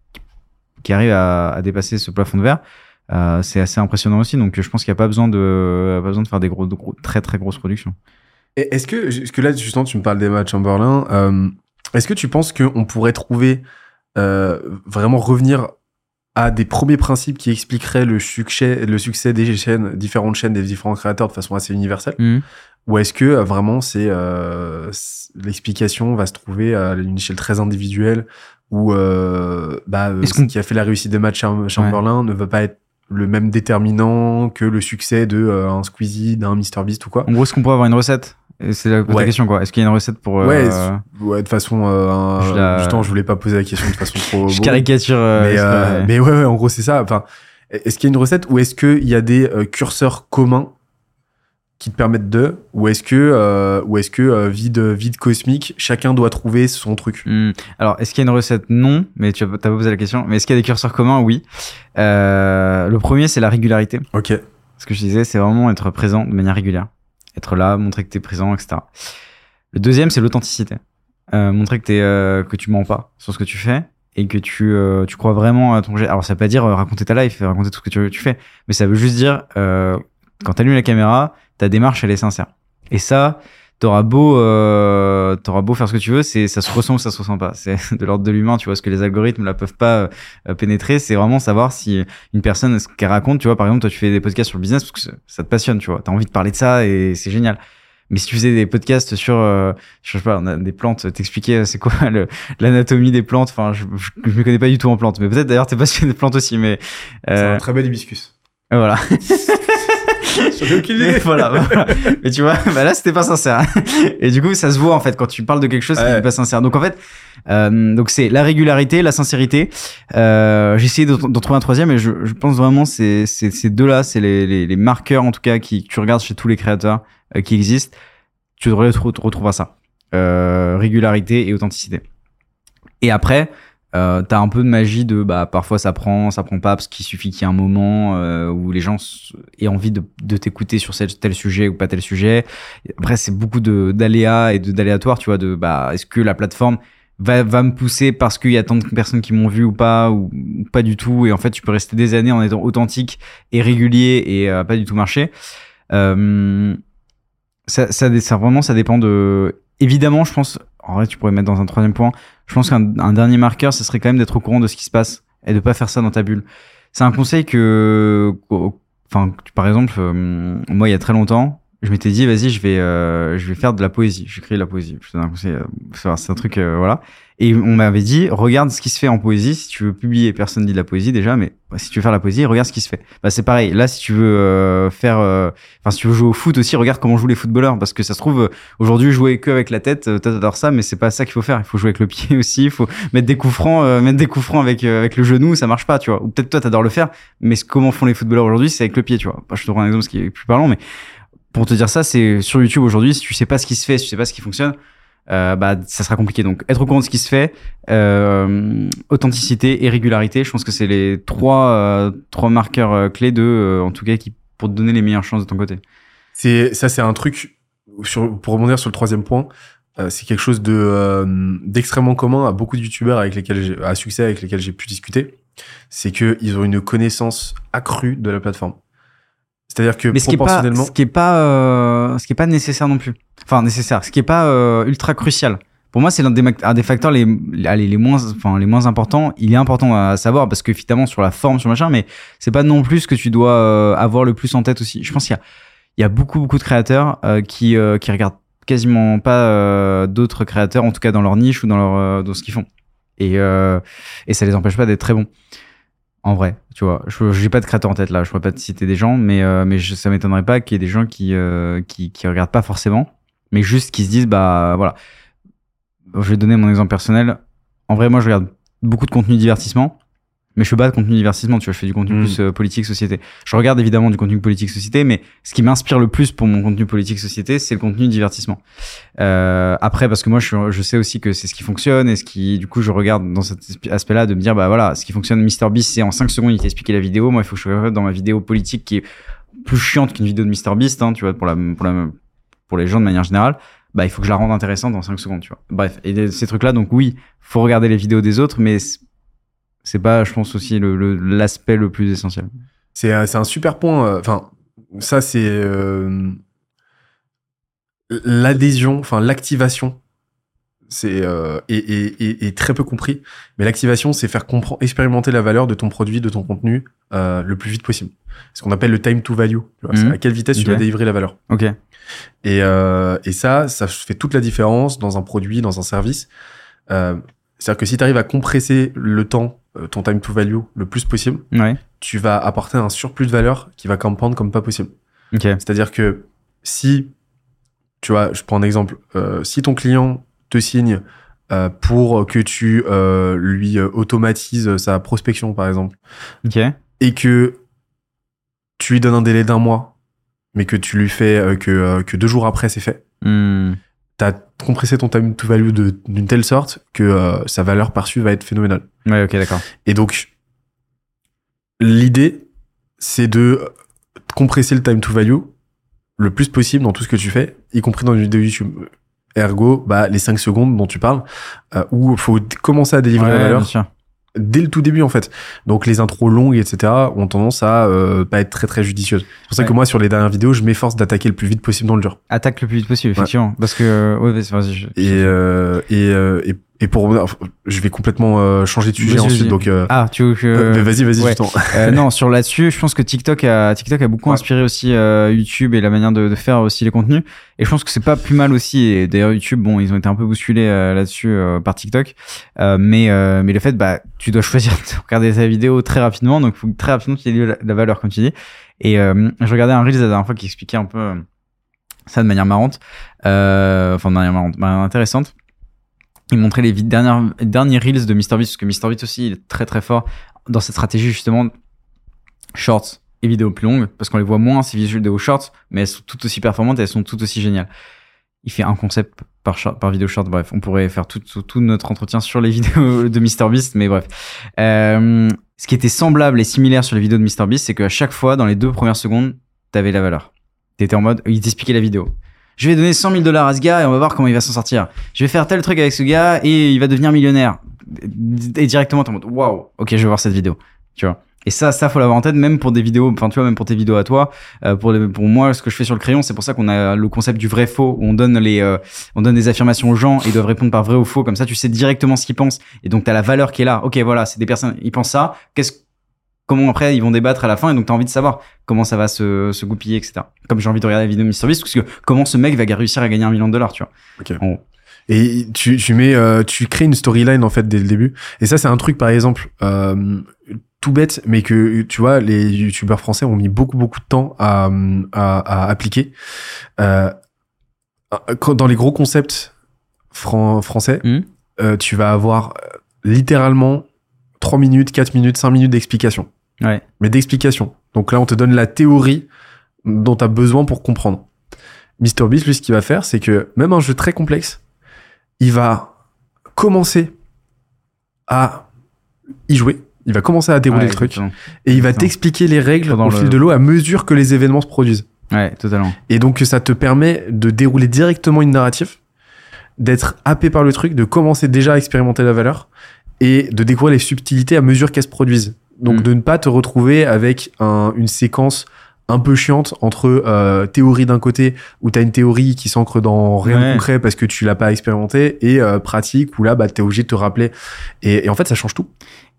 arrivent à, dépasser ce plafond de verre. c'est assez impressionnant aussi. Donc, je pense qu'il n'y a pas besoin de, faire des très très grosses productions. Est-ce que, est que là, justement, tu me parles d'Emma Chamberlain, euh, est-ce que tu penses qu'on pourrait trouver, vraiment revenir à des premiers principes qui expliqueraient le succès, le succès des chaînes, différentes chaînes des différents créateurs de façon assez universelle Mhm. Ou est-ce que euh, vraiment c'est euh, c- l'explication va se trouver à une échelle très individuelle où euh, bah, euh, ce qui a fait la réussite de Matt Cham- Chamberlain ne va pas être le même déterminant que le succès de euh, un Squeezie, d'un MrBeast ou quoi En gros, est-ce qu'on pourrait avoir une recette? Et C'est la, Ouais. question, quoi. Est-ce qu'il y a une recette pour. euh, Ouais, Ouais, de façon. Euh, Je la- je voulais pas poser la question de façon trop. je caricature. euh, mais, euh, ouais. mais ouais, ouais, en gros, c'est ça. Enfin, est-ce qu'il y a une recette ou est-ce qu'il y a des euh, curseurs communs qui te permettent de ou est-ce que euh, ou est-ce que euh, vide vide cosmique chacun doit trouver son truc? Hmm. Alors, est-ce qu'il y a une recette? Non, mais tu as pas posé la question. Mais est-ce qu'il y a des curseurs communs? Oui. Euh, le premier, c'est la régularité. ok Ce que je disais, c'est vraiment être présent de manière régulière. Être là, montrer que tu es présent, etc. Le deuxième, c'est l'authenticité. Euh, montrer que, t'es, euh, que tu mens pas sur ce que tu fais et que tu, euh, tu crois vraiment à ton jet. Alors, ça veut pas dire euh, raconter ta life, raconter tout ce que tu, tu fais, mais ça veut juste dire, euh, quand tu allumes la caméra, ta démarche, elle est sincère. Et ça, t'auras beau, euh, t'auras beau faire ce que tu veux, c'est, ça se ressent ou ça se ressent pas. C'est de l'ordre de l'humain, tu vois, ce que les algorithmes là peuvent pas euh, pénétrer, c'est vraiment savoir si une personne, ce qu'elle raconte, tu vois, par exemple, toi, tu fais des podcasts sur le business parce que ça- te passionne, tu vois, t'as envie de parler de ça et c'est génial. Mais si tu faisais des podcasts sur, euh, je sais pas, on a des plantes, t'expliquer euh, c'est quoi l'anatomie des plantes, enfin, je, je, je me connais pas du tout en plantes, mais peut-être d'ailleurs t'es passionné des plantes aussi, mais c'est euh, un très bel hibiscus voilà. j'en ai aucune idée voilà, voilà. Mais tu vois, bah là, c'était pas sincère. Et du coup, ça se voit en fait quand tu parles de quelque chose qui Ouais. n'est pas sincère. Donc en fait, euh, donc c'est la régularité, la sincérité. Euh, J'ai essayé d'en trouver un troisième, et je, je pense vraiment c'est c'est ces deux-là, c'est les, les, les marqueurs en tout cas qui que tu regardes chez tous les créateurs euh, qui existent. Tu devrais te retrouver à ça. Euh, régularité et authenticité. Et après, euh, t'as un peu de magie de bah parfois ça prend, ça prend pas parce qu'il suffit qu'il y ait un moment euh, où les gens aient envie de, t'écouter sur tel, sujet ou pas tel sujet. Et Après c'est beaucoup de d'aléas et de d'aléatoires, tu vois, de bah est-ce que la plateforme va, va me pousser parce qu'il y a tant de personnes qui m'ont vu ou pas ou, pas du tout et en fait tu peux rester des années en étant authentique et régulier et euh, pas du tout marcher. Ça, ça, ça vraiment ça dépend de évidemment je pense en vrai tu pourrais mettre dans un troisième point je pense qu'un un dernier marqueur ce serait quand même d'être au courant de ce qui se passe et de pas faire ça dans ta bulle. C'est un conseil que enfin par exemple euh, moi il y a très longtemps je m'étais dit vas-y je vais euh, je vais faire de la poésie. J'écris de la poésie. Je te donne un conseil c'est un truc euh, voilà. Et on m'avait dit regarde ce qui se fait en poésie. Si tu veux publier personne dit de la poésie déjà mais bah, si tu veux faire la poésie regarde ce qui se fait. Bah c'est pareil. Là si tu veux euh, faire euh, enfin si tu veux jouer au foot aussi regarde comment jouent les footballeurs. Parce que ça se trouve euh, aujourd'hui jouer que avec la tête euh, t'adores ça mais c'est pas ça qu'il faut faire. Il faut jouer avec le pied aussi. Il faut mettre des coups francs mettre des coups francs avec avec le genou. Ça marche pas tu vois. Ou peut-être toi t'adores le faire mais ce- comment font les footballeurs aujourd'hui c'est avec le pied tu vois. Bah, je te prends un exemple qui est plus parlant mais pour te dire ça c'est sur YouTube aujourd'hui si tu sais pas ce qui se fait si tu sais pas ce qui fonctionne euh, bah ça sera compliqué. Donc être au courant de ce qui se fait euh, authenticité et régularité je pense que c'est les trois euh, trois marqueurs clés de en tout cas qui pour te donner les meilleures chances de ton côté. Ça c'est un truc pour rebondir sur le troisième point c'est quelque chose de d'extrêmement commun à beaucoup de youtubeurs avec lesquels à succès avec lesquels j'ai pu discuter. C'est que ils ont une connaissance accrue de la plateforme c'est-à-dire que mais ce qui est pas proportionnellement ce qui est pas euh, ce qui est pas nécessaire non plus. Enfin nécessaire. Ce qui est pas euh, ultra crucial. Pour moi c'est l'un des, un des facteurs les, les, les moins enfin les moins importants. Il est important à savoir parce que finalement sur la forme sur machin mais c'est pas non plus ce que tu dois euh, avoir le plus en tête aussi. Je pense qu'il y a il y a beaucoup beaucoup de créateurs euh, qui euh, qui regardent quasiment pas euh, d'autres créateurs en tout cas dans leur niche ou dans leur euh, dans ce qu'ils font. Et euh, et ça les empêche pas d'être très bons en vrai, tu vois. Je j'ai pas de créateur en tête là, je pourrais pas te citer des gens, mais euh, mais je, ça m'étonnerait pas qu'il y ait des gens qui, euh, qui qui regardent pas forcément, mais juste qui se disent bah voilà. Je vais donner mon exemple personnel. En vrai, moi je regarde beaucoup de contenu divertissement, mais je fais pas de contenu divertissement, tu vois, je fais du contenu Mm. plus euh, politique société. Je regarde évidemment du contenu politique société, mais ce qui m'inspire le plus pour mon contenu politique société, c'est le contenu divertissement. Euh, après, parce que moi, je, suis- je sais aussi que c'est ce qui fonctionne et ce qui, du coup, je regarde dans cet aspect-là de me dire, bah voilà, ce qui fonctionne, MrBeast, c'est en 5 secondes, il t'a expliqué la vidéo. Moi, il faut que je dans ma vidéo politique qui est plus chiante qu'une vidéo de MrBeast, hein, tu vois, pour la, pour la, pour les gens de manière générale. Bah, il faut que je la rende intéressante en 5 secondes, tu vois. Bref. Et ces trucs-là, donc oui, faut regarder les vidéos des autres, mais c'est- pas, je pense aussi, le, le- l'aspect le plus essentiel. C'est euh, un super point. euh, Enfin, ça, c'est euh, l'adhésion, enfin, l'activation. C'est euh, est, est- est- est très peu compris. Mais l'activation, c'est faire comprendre, expérimenter la valeur de ton produit, de ton contenu euh, le plus vite possible. Ce qu'on appelle le time to value. tu vois, Mhm. à quelle vitesse tu vas délivrer la valeur. Ok. Et, euh, et ça, ça fait toute la différence dans un produit, dans un service. Euh, C'est-à-dire que si tu arrives à compresser le temps, euh, ton time to value, le plus possible, Ouais. tu vas apporter un surplus de valeur qui va campendre comme pas possible. C'est-à-dire que si, tu vois, je prends un exemple, euh, si ton client te signe euh, pour que tu euh, lui euh, automatises sa prospection, par exemple, et que tu lui donnes un délai d'un mois, mais que tu lui fais euh, que, euh, que deux jours après c'est fait, Hmm. t'as compressé ton time to value de- d'une telle sorte que euh, sa valeur perçue va être phénoménale. Ouais, ok, d'accord. Et donc, l'idée, c'est de compresser le time to value le plus possible dans tout ce que tu fais, y compris dans une vidéo YouTube. Ergo, bah, les 5 secondes dont tu parles, euh, où il faut commencer à délivrer la valeur bien sûr. Dès le tout début, en fait. Donc, les intros longues, etc., ont tendance à euh, pas être très, très judicieuses. C'est pour ça Ouais. que moi, sur les dernières vidéos, je m'efforce d'attaquer le plus vite possible dans le dur. Attaque le plus vite possible, effectivement. Parce que. Ouais, je- Et, euh, et, euh, et, et pour je vais complètement euh, changer de sujet ensuite. Donc, euh, Ah, tu veux que. euh, mais vas-y, vas-y, ouais. Euh, non, sur là-dessus, je pense que TikTok a, TikTok a beaucoup Ouais. inspiré aussi euh, YouTube et la manière de, de faire aussi les contenus. Et je pense que c'est pas plus mal aussi. Et d'ailleurs, YouTube, bon, ils ont été un peu bousculés euh, là-dessus euh, par TikTok. Euh, mais, euh, mais le fait, bah, tu dois choisir de regarder ta vidéo très rapidement. Donc, faut que très rapidement, tu aies la, la valeur, comme tu dis. Et euh, je regardais un Reels la dernière fois qui expliquait un peu ça de manière marrante. Euh, enfin, de manière marrante, de manière intéressante. Il montrait les derniers Reels de MrBeast, parce que MrBeast aussi, il est très très fort dans cette stratégie justement shorts et vidéos plus longues, parce qu'on les voit moins, ces vidéos shorts, mais elles sont toutes aussi performantes et elles sont toutes aussi géniales. Il fait un concept par, short- par vidéo short, bref, on pourrait faire tout, tout, tout notre entretien sur les vidéos de MrBeast, mais bref. Euh, ce qui était semblable et similaire sur les vidéos de MrBeast, c'est qu'à chaque fois, dans les deux premières secondes, t'avais la valeur. T'étais en mode, il t'expliquait la vidéo. Je vais donner 100 000 dollars à ce gars et on va voir comment il va s'en sortir. Je vais faire tel truc avec ce gars et il va devenir millionnaire. Et directement, t'es en mode, waouh, ok, je vais voir cette vidéo. Tu vois. Et ça, ça faut l'avoir en tête, même pour des vidéos, enfin, tu vois, même pour tes vidéos à toi. Euh, pour, pour moi, ce que je fais sur le crayon, c'est pour ça qu'on a le concept du vrai faux, où on donne les, euh, on donne des affirmations aux gens et ils doivent répondre par vrai ou faux. Comme ça, tu sais directement ce qu'ils pensent. Et donc, t'as la valeur qui est là. Ok, voilà, c'est des personnes, ils pensent ça. Qu'est-ce, comment après ils vont débattre à la fin et donc t'as envie de savoir comment ça va se, se goupiller, etc. Comme j'ai envie de regarder la vidéo de MrBeast, parce que comment ce mec va réussir à gagner un million de dollars, tu vois. Ok. En gros. Et tu, tu mets, euh, tu crées une storyline en fait dès le début. Et ça, c'est un truc par exemple euh, tout bête, mais que tu vois, les youtubeurs français ont mis beaucoup beaucoup de temps à, à, à appliquer. Euh, dans les gros concepts fran- français, euh, tu vas avoir littéralement 3 minutes, 4 minutes, 5 minutes d'explication. Ouais. Mais d'explication. Donc là, on te donne la théorie dont tu as besoin pour comprendre. MrBeast, lui, ce qu'il va faire, c'est que même un jeu très complexe, il va commencer à y jouer. Il va commencer à dérouler Ouais, le truc. Et il va t'expliquer les règles Pendant au le- fil de l'eau à mesure que les événements se produisent. Ouais, totalement. Et donc, ça te permet de dérouler directement une narrative, d'être happé par le truc, de commencer déjà à expérimenter la valeur et de découvrir les subtilités à mesure qu'elles se produisent. Donc, Mm. de ne pas te retrouver avec un- une séquence un peu chiante entre euh, théorie d'un côté où tu as une théorie qui s'ancre dans rien de Ouais. concret parce que tu l'as pas expérimenté et euh, pratique où là bah, tu es obligé de te rappeler et, et en fait ça change tout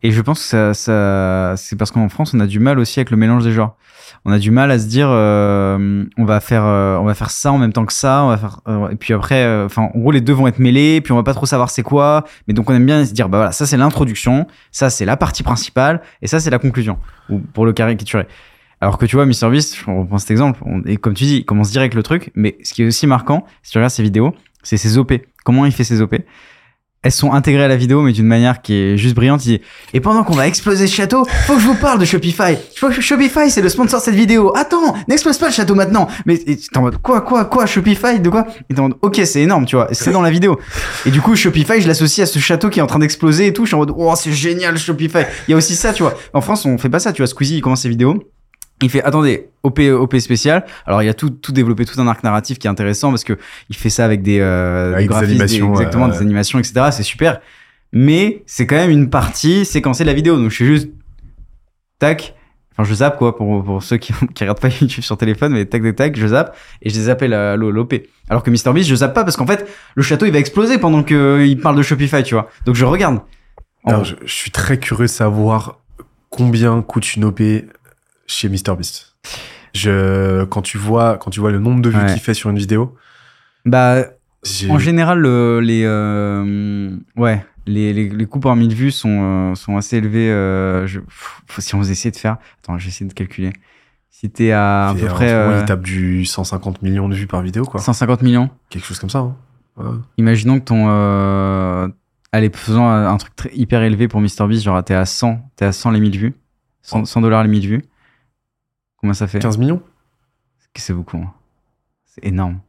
Et je pense que ça, ça c'est parce qu'en France, on a du mal aussi avec le mélange des genres. On a du mal à se dire, euh, on va faire, euh, on va faire ça en même temps que ça, on va faire, euh, et puis après, euh, enfin, en gros, les deux vont être mêlés, puis on va pas trop savoir c'est quoi, mais donc on aime bien se dire, bah voilà, ça c'est l'introduction, ça c'est la partie principale, et ça c'est la conclusion, ou pour le caricaturer. Alors que tu vois, MrBeast, je reprends cet exemple, on- et comme tu dis, il commence direct le truc, mais ce qui est aussi marquant, si tu regardes ses vidéos, c'est ses OP. Comment il fait ses OP elles sont intégrées à la vidéo, mais d'une manière qui est juste brillante. Il dit, et pendant qu'on va exploser ce château, faut que je vous parle de Shopify. Shopify, c'est le sponsor de cette vidéo. Attends, n'explose pas le château maintenant. Mais t'es en mode, quoi, quoi, quoi, Shopify, de quoi? Et t'es en mode, ok, c'est énorme, tu vois. C'est dans la vidéo. Et du coup, Shopify, je l'associe à ce château qui est en train d'exploser et tout. Je suis en mode, oh, c'est génial, Shopify. Il y a aussi ça, tu vois. En France, on fait pas ça, tu vois. Squeezie, il commence ses vidéos. Il fait attendez OP OP spécial. Alors il y a tout tout développé tout un arc narratif qui est intéressant parce que il fait ça avec des, euh, Avec des graphismes, animations, exactement euh, des animations etc. C'est super. Mais c'est quand même une partie séquencée de la vidéo. Donc je suis juste tac Enfin, je zappe quoi pour, pour ceux qui, qui regardent pas YouTube sur téléphone, mais tac tac tac, je zappe et je les appelle à l'OP. Alors que MrBeast, je zappe pas parce qu'en fait, le château il va exploser pendant qu'il parle de Shopify, tu vois. Donc je regarde. Alors, je, je suis très curieux de savoir combien coûte une OP chez MrBeast. Je, quand tu vois, quand tu vois le nombre de vues Ouais. qu'il fait sur une vidéo, Bah, en général, le- les, euh, ouais, les, les, les coûts par 1000 vues sont, euh, sont assez élevés. Euh, je, faut, si on essayait de faire, attends, j'essaie de calculer. Si t'es à à peu près euh, il tape du 150 millions de vues par vidéo, quoi. 150 millions, Quelque chose comme ça. hein. Ouais. imaginons que ton, euh, allez, faisons un, truc très, hyper élevé pour MrBeast, genre t'es à 100, t'es à 100 les 1000 vues, 100 100 dollars les 1000 vues. Combien ça fait 15 millions C'est beaucoup. hein. C'est énorme.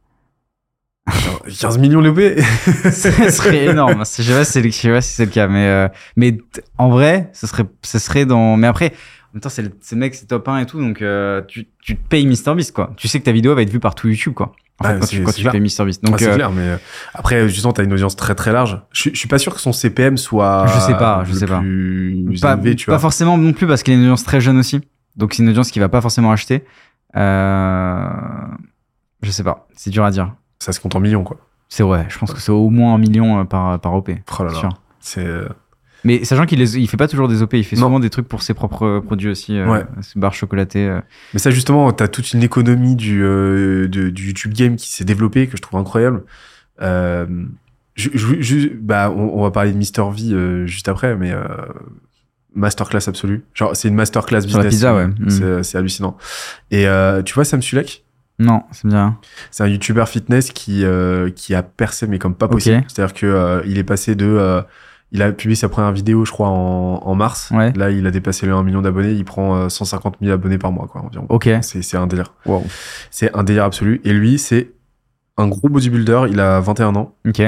15 millions l'OP ce serait énorme. Je sais pas si c'est le, je sais pas si c'est le cas, mais euh, mais en vrai, ce serait ce serait dans. Mais après, en même temps, c'est le, le mec, c'est top 1 et tout, donc euh, tu tu te payes MrBeast quoi. Tu sais que ta vidéo va être vue par tout YouTube quoi. En fait, quand tu quand tu payes MrBeast. Ah, Donc c'est euh, clair, mais après, justement, t'as une audience très très large. Je, je suis pas sûr que son CPM soit. Je sais pas, je sais pas. plus pas élevé, tu pas vois. forcément non plus parce qu'il a une audience très jeune aussi. Donc c'est une audience qui va pas forcément acheter. Euh, je sais pas, c'est dur à dire. Ça se compte en millions, quoi. C'est vrai, je pense que c'est au moins un million euh, par par OP. Oh là là. C'est. euh, Mais sachant qu'il les- il fait pas toujours des OP, il fait Non. souvent des trucs pour ses propres produits aussi, euh, Ouais. ses barres chocolatées. euh. Mais ça, justement, t'as toute une économie du, euh, de- du YouTube game qui s'est développée, que je trouve incroyable. Je, je- je- bah, on, on va parler de Mister V juste après, mais masterclass absolue. Genre, c'est une masterclass Sur la business. pizza, ouais. C'est Mm. c'est hallucinant. Et euh, tu vois, Sam Sulek, Non, dit rien. c'est un YouTuber fitness qui, euh, qui a percé, mais comme pas possible. C'est-à-dire que euh, il est passé de. euh, il a publié sa première vidéo, je crois, en, en mars. Ouais. Là, il a dépassé le 1 million d'abonnés. Il prend euh, 150 000 abonnés par mois, quoi, environ. Ok. C'est c'est un délire. Wow. C'est un délire absolu. Et lui, c'est un gros bodybuilder. Il a 21 ans. Ok.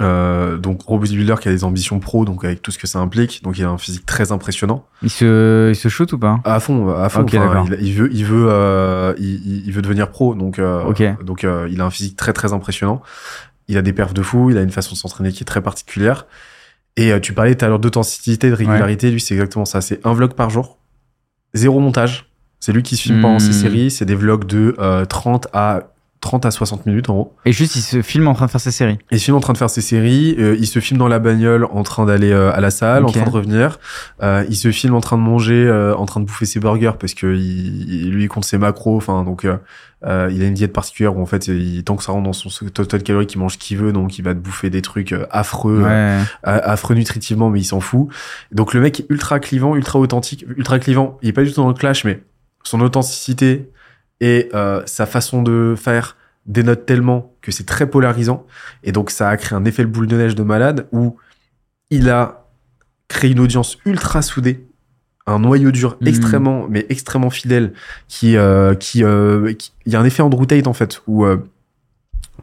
Euh, donc, bodybuilder qui a des ambitions pro, donc avec tout ce que ça implique. Donc, il a un physique très impressionnant. Il se, il se shoot ou pas? À fond, à fond. Enfin, il, il veut, il veut, euh, il, veut devenir pro. Donc, euh, donc euh, il a un physique très, très impressionnant. Il a des perfs de fou. Il a une façon de s'entraîner qui est très particulière. Et euh, tu parlais tout à l'heure d'authenticité, de régularité. Lui, c'est exactement ça. C'est un vlog par jour, zéro montage. C'est lui qui se filme pendant Hmm. ses séries. C'est des vlogs de euh, 30 à 30 à 60 minutes en gros. Et juste, il se filme en train de faire ses séries. Il se filme en train de faire ses séries, euh, il se filme dans la bagnole en train d'aller euh, à la salle, en train de revenir. Euh, il se filme en train de manger, euh, en train de bouffer ses burgers parce que il, lui il compte ses macros. Enfin donc euh, euh, il a une diète particulière où en fait il, tant que ça rentre dans son total calorique, il mange ce qu'il veut, donc il va te bouffer des trucs euh, affreux, euh, affreux nutritivement, mais il s'en fout. Donc le mec est ultra clivant, ultra authentique, ultra clivant. Il est pas du tout dans le clash, mais son authenticité et euh, sa façon de faire dénote tellement que c'est très polarisant. Et donc ça a créé un effet le boule de neige de malade où il a créé une audience ultra soudée, un noyau dur Mhm. extrêmement, mais extrêmement fidèle, qui, euh, qui, euh, qui- il y a un effet Andrew Tate en fait où euh,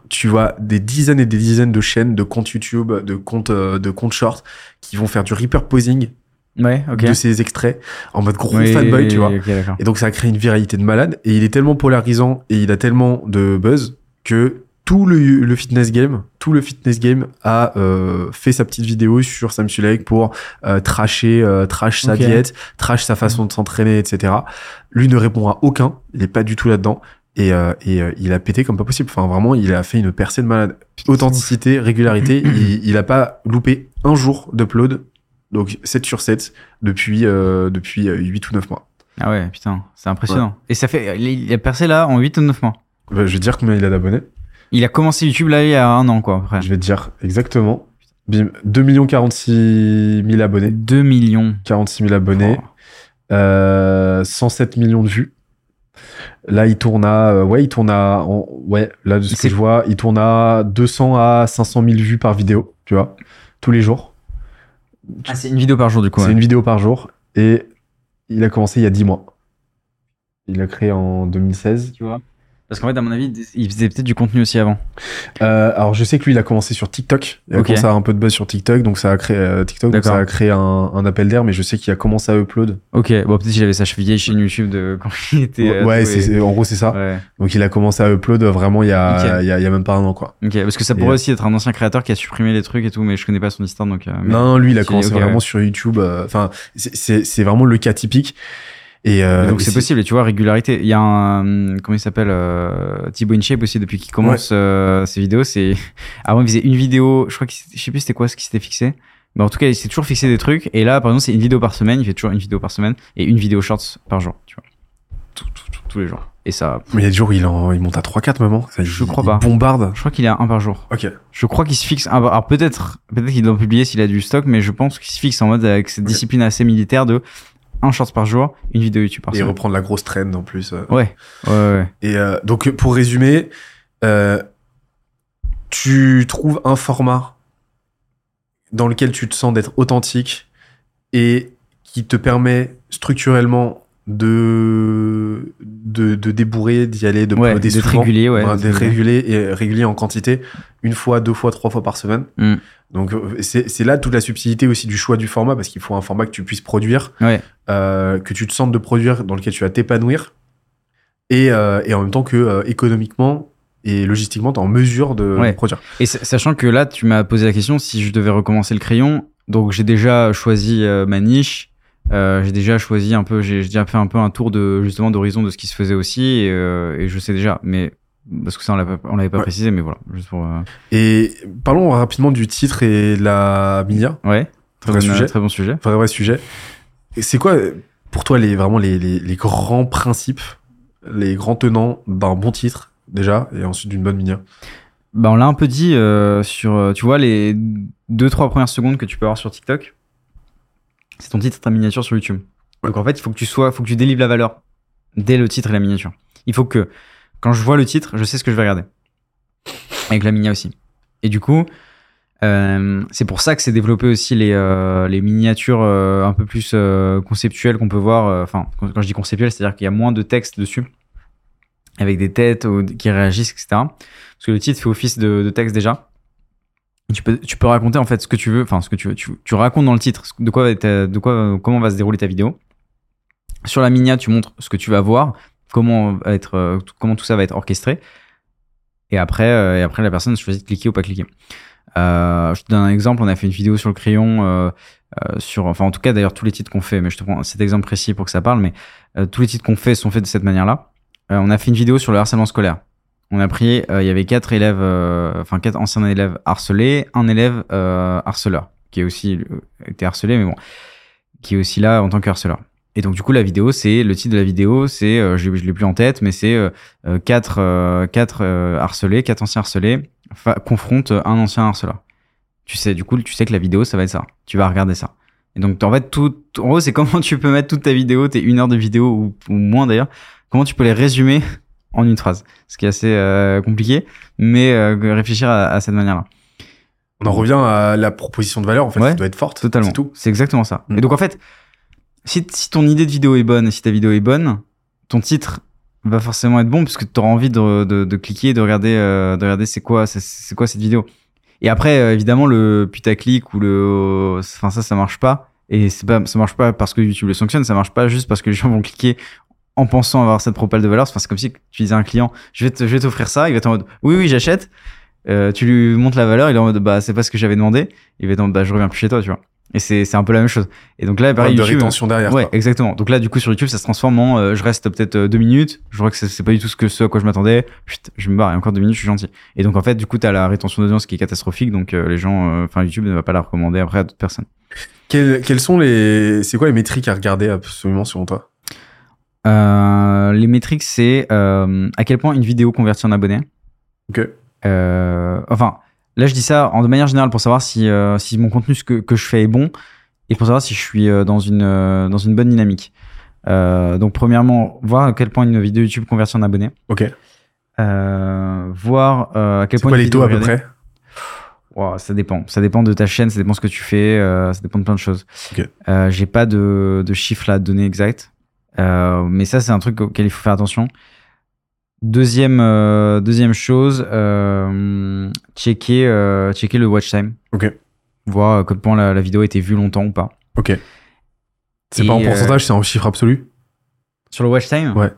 tu vois des dizaines et des dizaines de chaînes, de comptes YouTube, de comptes, euh, de comptes short qui vont faire du reaper posing Ouais, ok. de ces extraits en mode gros Oui, fanboy, tu vois. Et donc ça a créé une viralité de malade. Et il est tellement polarisant et il a tellement de buzz que tout le, le fitness game, tout le fitness game a euh, fait sa petite vidéo sur Sam Sulek pour euh, trasher, euh, trash sa diète, trash sa façon de s'entraîner, etc. Lui ne répond à aucun. Il est pas du tout là-dedans. Et, euh, et euh, il a pété comme pas possible. Enfin, vraiment, il a fait une percée de malade. Authenticité, régularité. il, il a pas loupé un jour d'upload. Donc 7 sur 7 depuis, euh, depuis euh, 8 ou 9 mois. Ah ouais, putain, c'est impressionnant. Et ça fait, il a percé là en 8 ou 9 mois? Bah, je vais te dire combien il a d'abonnés. Il a commencé YouTube là il y a un an quoi, à peu près. Je vais te dire exactement. Bim, 2 46 000 abonnés. 2 millions. 46 000 abonnés. Oh. Euh, 107 millions de vues. Là, il tourne à, euh, ouais, il tourne à, en- ouais, là, de ce que je vois, il tourne à 200 à 500 000 vues par vidéo, tu vois, tous les jours. Ah, c'est une vidéo par jour du coup. C'est ouais. une vidéo par jour et il a commencé il y a 10 mois. Il a créé en 2016. Tu vois Parce qu'en fait, à mon avis, il faisait peut-être du contenu aussi avant. Euh, alors je sais que lui il a commencé sur TikTok. Il a commencé à avoir un peu de buzz sur TikTok, donc ça a créé euh, TikTok, donc ça a créé un, un appel d'air. Mais je sais qu'il a commencé à upload. Ok, bon, peut-être qu'il avait sa vieille chaîne YouTube de quand il était. ouais, et- c'est, c'est- en gros c'est ça. Ouais. Donc il a commencé à upload euh, vraiment il y a, il y a, il y a même pas un an quoi. Ok, parce que ça pourrait euh, aussi être un ancien créateur qui a supprimé les trucs et tout, mais je connais pas son histoire donc. euh, mais- Non, non, lui il a commencé vraiment ouais. sur YouTube. euh, Enfin, c'est vraiment le cas typique. Et, euh, donc c'est si- possible, et tu vois, régularité. Il y a un, comment il s'appelle, euh, Thibaut InShape aussi, depuis qu'il commence euh, ses vidéos, c'est, avant il faisait une vidéo, je crois que, je sais plus c'était quoi ce qui s'était fixé. Mais en tout cas, il s'est toujours fixé des trucs, et là, par exemple, c'est une vidéo par semaine, il fait toujours une vidéo par semaine, et une vidéo shorts par jour, tu vois. Tout- tout- tout- tous les jours. Et ça, Mais il y a des jours où il, en, il monte à 3-4 moments. Ça, Je il- crois il pas. bombarde. je crois qu'il est à un par jour. Ok. Je crois qu'il se fixe. un- Alors peut-être, peut-être qu'il doit publier s'il a du stock, mais je pense qu'il se fixe en mode avec cette discipline assez militaire de un short par jour, une vidéo YouTube par Et semaine. reprendre la grosse trend en plus. euh. Ouais, ouais, ouais. Et euh, donc, pour résumer, euh, tu trouves un format dans lequel tu te sens d'être authentique et qui te permet structurellement de, de, de débourrer, d'y aller, de Ouais, d'être régulier, ouais, Voilà, d'être régulier et régulier en quantité, une fois, deux fois, trois fois par semaine. Mm. Donc, euh, c'est c'est là toute la subtilité aussi du choix du format parce qu'il faut un format que tu puisses produire Ouais. euh, que tu te sentes de produire, dans lequel tu vas t'épanouir, et, euh, et en même temps que euh, économiquement et logistiquement, tu es en mesure de, Ouais. de produire. Et sa- sachant que là, tu m'as posé la question si je devais recommencer le crayon. Donc j'ai déjà choisi euh, ma niche. Euh, j'ai déjà choisi un peu, j'ai déjà fait un peu un tour de justement d'horizon de ce qui se faisait aussi, et, euh, et je sais déjà. Mais parce que ça on l'a pas- on l'avait pas Ouais. précisé, mais voilà, juste pour. euh, Et parlons rapidement du titre et de la Mia, Ouais. Très, bonne- sujet. très bon sujet. vrai, vrai sujet. Et C'est quoi pour toi les, vraiment les, les, les grands principes, les grands tenants d'un bon titre déjà, et ensuite d'une bonne Mia Bah, on l'a un peu dit euh, sur, euh, tu vois, les deux trois premières secondes que tu peux avoir sur TikTok. C'est ton titre, ta miniature sur YouTube. Donc en fait, il faut que tu sois, faut que tu délivres la valeur dès le titre et la miniature. Il faut que quand je vois le titre, je sais ce que je vais regarder. Avec la minia aussi. Et du coup, euh, c'est pour ça que c'est développé aussi les, euh, les miniatures euh, un peu plus conceptuelles qu'on peut voir. Enfin, quand, quand je dis conceptuelles, c'est-à-dire qu'il y a moins de texte dessus, avec des têtes ou- qui réagissent, etc. Parce que le titre fait office de, de texte déjà. Tu peux, raconter en fait ce que tu veux, enfin ce que tu veux. Tu, racontes dans le titre de quoi va de quoi, comment va se dérouler ta vidéo. Sur la minia, tu montres ce que tu vas voir, comment va être, euh, comment tout ça va être orchestré. Et après, euh, et après la personne choisit de cliquer ou pas cliquer. Euh, je te donne un exemple. On a fait une vidéo sur le crayon, sur, enfin en tout cas d'ailleurs tous les titres qu'on fait. Mais je te prends cet exemple précis pour que ça parle. Mais tous les titres qu'on fait sont faits de cette manière-là. On a fait une vidéo sur le harcèlement scolaire. On a pris, euh, il y avait quatre élèves, euh, enfin quatre anciens élèves harcelés, un élève euh, harceleur qui est aussi été harcelé, mais bon, qui est aussi là en tant que harceleur. Et donc du coup la vidéo, c'est le titre de la vidéo, c'est, je, je l'ai plus en tête, mais c'est quatre, quatre harcelés, quatre anciens harcelés confrontent un ancien harceleur. Tu sais, du coup, tu sais que la vidéo, ça va être ça. Tu vas regarder ça. Et donc en fait, tout, en gros, c'est comment tu peux mettre toute ta vidéo, tes une heure de vidéo ou, ou moins d'ailleurs, comment tu peux les résumer en une phrase. Ce qui est assez euh, compliqué, mais euh, réfléchir à, à cette manière-là. On en revient à la proposition de valeur, en fait, Ouais, ça doit être forte. Totalement. C'est tout. C'est exactement ça. Mm. Et donc en fait, si, si ton idée de vidéo est bonne et si ta vidéo est bonne, ton titre va forcément être bon puisque tu auras envie de, de, de cliquer, de regarder, euh, de regarder c'est quoi, c'est, quoi cette vidéo. Et après, évidemment, le putaclic ou le, enfin ça, ça marche pas. Et c'est pas, ça marche pas parce que YouTube le sanctionne, ça marche pas juste parce que les gens vont cliquer en pensant avoir cette propale de valeur. Enfin, c'est comme si tu disais à un client, je vais, te- je vais t'offrir ça, il va être en mode, oui, oui, j'achète. Euh, tu lui montres la valeur, il est en mode, bah, c'est pas ce que j'avais demandé. Il va être en mode, bah, je reviens plus chez toi, tu vois. Et c'est, c'est un peu la même chose. Et donc là, pareil, de YouTube, rétention derrière. Ouais, quoi. exactement. Donc là, du coup, sur YouTube, ça se transforme en euh, je reste peut-être euh, deux minutes. Je vois que c'est c'est pas du tout ce, que, ce à quoi je m'attendais. Chut, je me barre. Et encore deux minutes, je suis gentil. Et donc, en fait, du coup, t'as la rétention d'audience qui est catastrophique. Donc, euh, les gens, euh, enfin, YouTube ne va pas la recommander après à d'autres personnes. Quelles, quelles sont les, c'est quoi les métriques à regarder absolument selon toi? Euh, les métriques, c'est euh, à quel point une vidéo convertit en abonnés. Ok. Euh, enfin, là, je dis ça en de manière générale pour savoir si, si mon contenu ce que, que je fais est bon et pour savoir si je suis dans une, dans une bonne dynamique. Donc, premièrement, voir à quel point une vidéo YouTube convertit en abonnés. Ok. Voir à quel C'est point quoi une les taux à peu près? Wow, ça dépend. Ça dépend de ta chaîne, ça dépend ce que tu fais, euh, ça dépend de plein de choses. Ok. Euh, J'ai pas de, de chiffres là à te donner exact. Euh, mais ça, c'est un truc auquel il faut faire attention. Deuxième, euh, deuxième chose, euh, checker, euh, checker le watch time. Ok. Voir à quel point la, la vidéo a été vue longtemps ou pas. Ok. C'est pas en pourcentage, c'est en chiffre absolu Sur le watch time Ouais.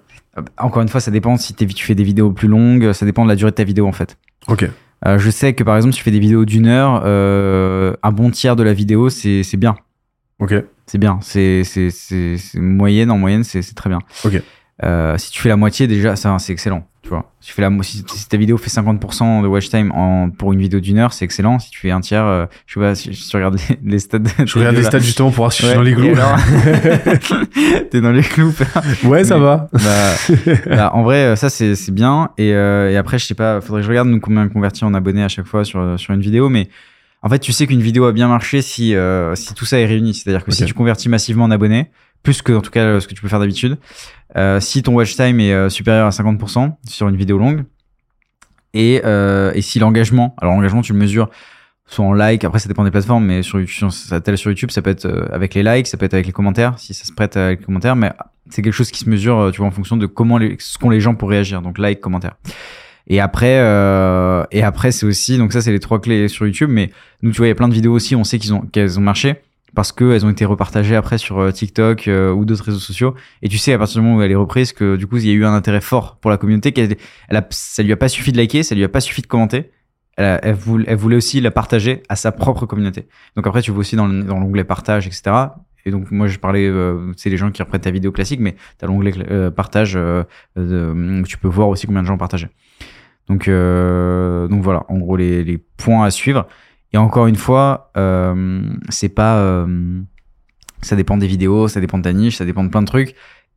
Encore une fois, ça dépend si tu fais des vidéos plus longues, ça dépend de la durée de ta vidéo en fait. Ok. Je sais que par exemple, si tu fais des vidéos d'une heure, un bon tiers de la vidéo, c'est c'est bien. Ok. C'est bien. C'est moyenne en moyenne, c'est c'est très bien. Ok. Euh, si tu fais la moitié déjà, ça c'est excellent. Tu vois. Si, tu fais la, si, si ta vidéo fait 50% de watch time en, pour une vidéo d'une heure, c'est excellent. Si tu fais un tiers, euh, je sais pas, si, si tu regardes les, les stats. Je regarde les stats justement pour voir si je là. suis dans les Ouais, clous. alors T'es dans les clous. ouais, ça Mais- va. bah, bah, en vrai, euh, ça c'est c'est bien. Et, euh, et après, je sais pas, faudrait que je regarde nous combien on convertit en abonnés à chaque fois sur sur une vidéo, mais en fait, tu sais qu'une vidéo a bien marché si euh, si tout ça est réuni. C'est-à-dire que si tu convertis massivement en abonnés, plus que en tout cas euh, ce que tu peux faire d'habitude, euh, si ton watch time est euh, supérieur à 50% sur une vidéo longue, et euh, et si l'engagement, alors l'engagement tu le mesures soit en like, après ça dépend des plateformes, mais sur YouTube, ça tel sur YouTube, ça peut être euh, avec les likes, ça peut être avec les commentaires, si ça se prête avec les commentaires, mais c'est quelque chose qui se mesure, tu vois, en fonction de comment les, ce qu'ont les gens pour réagir, donc like, commentaire. Et après, euh, et après c'est aussi, donc ça c'est les trois clés sur YouTube, mais nous tu vois, il y a plein de vidéos aussi, on sait qu'ils ont qu'elles ont marché parce qu'elles ont été repartagées après sur euh, TikTok euh, ou d'autres réseaux sociaux. Et tu sais à partir du moment où elle est reprise que du coup il y a eu un intérêt fort pour la communauté, qu'elle, elle a, ça lui a pas suffi de liker, ça lui a pas suffi de commenter. Elle, elle, voulait, aussi la partager à sa propre communauté. Donc après, tu vois aussi dans, dans l'onglet partage, etc. Et donc moi, je parlais, euh, c'est les gens qui reprennent ta vidéo classique, mais tu as l'onglet euh, partage, euh, de- tu peux voir aussi combien de gens ont partagé. Donc, euh, donc voilà, en gros, les, les points à suivre. Et encore une fois, euh, c'est pas... euh, ça dépend des vidéos, ça dépend de ta niche, ça dépend de plein de trucs.